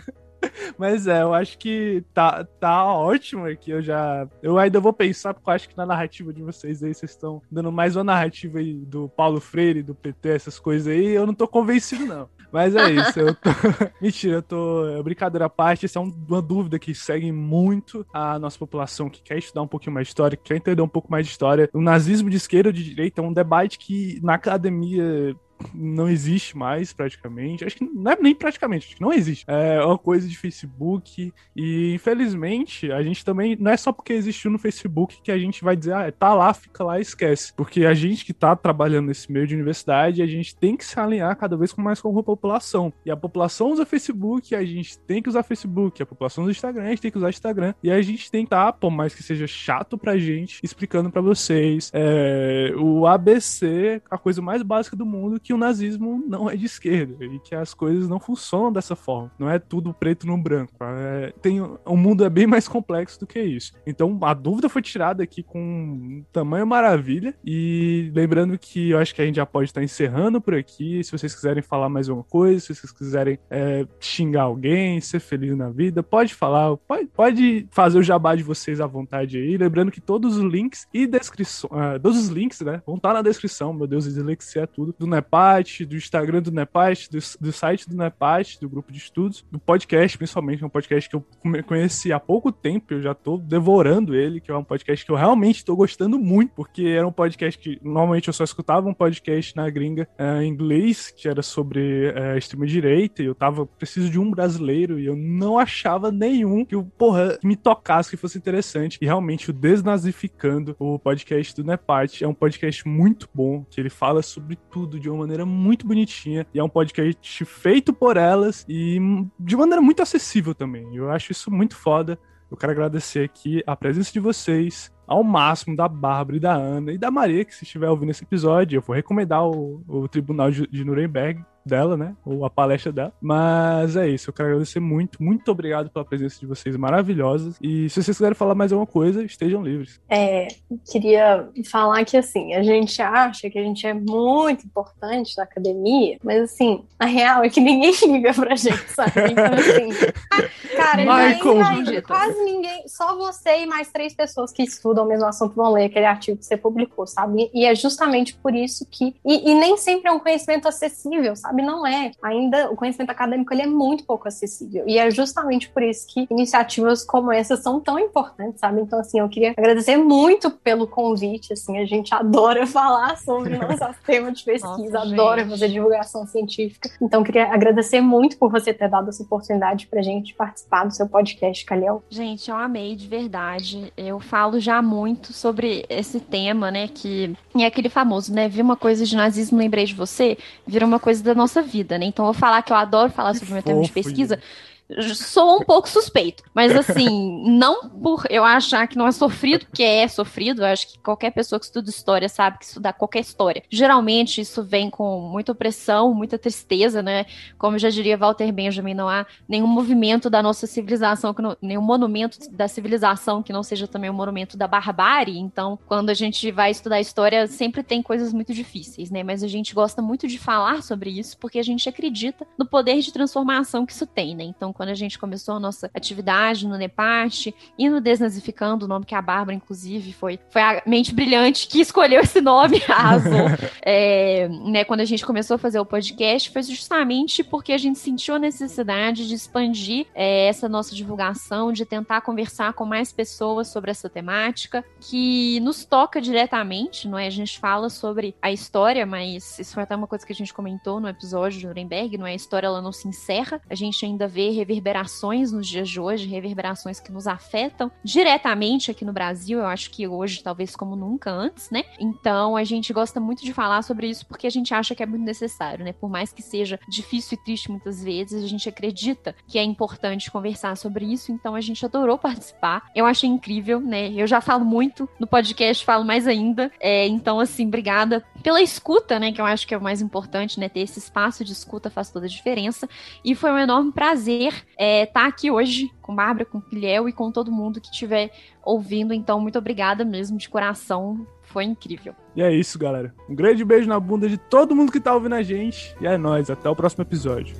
Mas é, eu acho que tá, tá ótimo aqui. Eu já. Eu ainda vou pensar, porque eu acho que na narrativa de vocês aí, vocês estão dando mais uma narrativa aí do Paulo Freire, do PT, essas coisas aí. Eu não tô convencido, não. Mas é isso, eu tô. *laughs* Mentira, eu tô. É brincadeira à parte, essa é uma dúvida que segue muito a nossa população que quer estudar um pouquinho mais de história, que quer entender um pouco mais de história. O nazismo de esquerda ou de direita é um debate que na academia não existe mais praticamente. Acho que não é nem praticamente, acho que não existe. É uma coisa de Facebook e infelizmente a gente também não é só porque existiu no Facebook que a gente vai dizer, ah, tá lá, fica lá esquece. Porque a gente que tá trabalhando nesse meio de universidade, a gente tem que se alinhar cada vez mais com a população. E a população usa Facebook, a gente tem que usar Facebook. A população usa Instagram, a gente tem que usar Instagram. E a gente tem que tá, por mais que seja chato pra gente, explicando para vocês é, o ABC, a coisa mais básica do mundo, que o nazismo não é de esquerda e que as coisas não funcionam dessa forma. Não é tudo preto no branco. É, tem, o mundo é bem mais complexo do que isso. Então a dúvida foi tirada aqui com tamanho maravilha. E lembrando que eu acho que a gente já pode estar encerrando por aqui. Se vocês quiserem falar mais alguma coisa, se vocês quiserem é, xingar alguém, ser feliz na vida, pode falar, pode, pode fazer o jabá de vocês à vontade aí. Lembrando que todos os links e descrição, uh, todos os links, né, vão estar na descrição. Meu Deus, dislexia é tudo. Do Nepat, do Instagram do Nepat, do, do site do Nepat, do grupo de estudos, do podcast, principalmente, é um podcast que eu conheci há pouco tempo, eu já tô devorando ele, que é um podcast que eu realmente tô gostando muito, porque era um podcast que normalmente eu só escutava um podcast na gringa uh, em inglês, que era sobre uh, extrema-direita, e eu tava preciso de um brasileiro, e eu não achava nenhum que, porra, me tocasse, que fosse interessante. E realmente, o Desnazificando, o podcast do Nepart, é um podcast muito bom, que ele fala sobre tudo de uma maneira muito bonitinha, e é um podcast feito por elas e de maneira muito acessível também. Eu acho isso muito foda. Eu quero agradecer aqui a presença de vocês, ao máximo da Bárbara e da Ana e da Maria, que se estiver ouvindo esse episódio, eu vou recomendar o, o Tribunal de Nuremberg dela, né? Ou a palestra dela. Mas é isso, eu quero agradecer muito, muito obrigado pela presença de vocês maravilhosas. E se vocês quiserem falar mais alguma coisa, estejam livres. É, queria falar que assim, a gente acha que a gente é muito importante na academia, mas assim, a real é que ninguém *laughs* liga pra gente, sabe? Então assim, *laughs* cara, Michael. Ninguém, quase ninguém, só você e mais três pessoas que estudam o mesmo assunto vão ler aquele artigo que você publicou, sabe? E é justamente por isso que. E, e nem sempre é um conhecimento acessível, sabe? Sabe? Não é. Ainda o conhecimento acadêmico ele é muito pouco acessível. E é justamente por isso que iniciativas como essa são tão importantes, sabe? Então, assim, eu queria agradecer muito pelo convite. Assim, a gente adora *laughs* falar sobre nosso *laughs* tema de pesquisa, Nossa, adora gente. fazer divulgação científica. Então, queria agradecer muito por você ter dado essa oportunidade pra gente participar do seu podcast, Calhau. Gente, eu amei de verdade. Eu falo já muito sobre esse tema, né? Que é aquele famoso, né? Vi uma coisa de nazismo, lembrei de você, vira uma coisa da nossa vida, né? Então, eu vou falar que eu adoro falar sobre o meu tema de pesquisa. Sou um pouco suspeito. Mas assim, não por eu achar que não é sofrido, porque é sofrido. Eu acho que qualquer pessoa que estuda história sabe que estudar qualquer história. Geralmente isso vem com muita opressão, muita tristeza, né? Como já diria Walter Benjamin, não há nenhum movimento da nossa civilização, não, nenhum monumento da civilização que não seja também um monumento da barbárie. Então, quando a gente vai estudar história, sempre tem coisas muito difíceis, né? Mas a gente gosta muito de falar sobre isso porque a gente acredita no poder de transformação que isso tem, né? Então, quando a gente começou a nossa atividade no Neparte e no Desnazificando, o nome que a Bárbara, inclusive, foi, foi a mente brilhante que escolheu esse nome, *laughs* arrasou. é, né, quando a gente começou a fazer o podcast, foi justamente porque a gente sentiu a necessidade de expandir é, essa nossa divulgação, de tentar conversar com mais pessoas sobre essa temática, que nos toca diretamente, não é? A gente fala sobre a história, mas isso foi até uma coisa que a gente comentou no episódio de Nuremberg, não é? A história ela não se encerra, a gente ainda vê reverberações nos dias de hoje, reverberações que nos afetam diretamente aqui no Brasil, eu acho que hoje talvez como nunca antes, né? Então a gente gosta muito de falar sobre isso porque a gente acha que é muito necessário, né? Por mais que seja difícil e triste muitas vezes, a gente acredita que é importante conversar sobre isso, então a gente adorou participar. Eu achei incrível, né? Eu já falo muito no podcast, falo mais ainda. É, então, assim, obrigada pela escuta, né? Que eu acho que é o mais importante, né? Ter esse espaço de escuta faz toda a diferença. E foi um enorme prazer é, tá aqui hoje com Bárbara, com Guilherme e com todo mundo que estiver ouvindo. Então, muito obrigada mesmo de coração. Foi incrível. E é isso, galera. Um grande beijo na bunda de todo mundo que tá ouvindo a gente. E é nóis. Até o próximo episódio.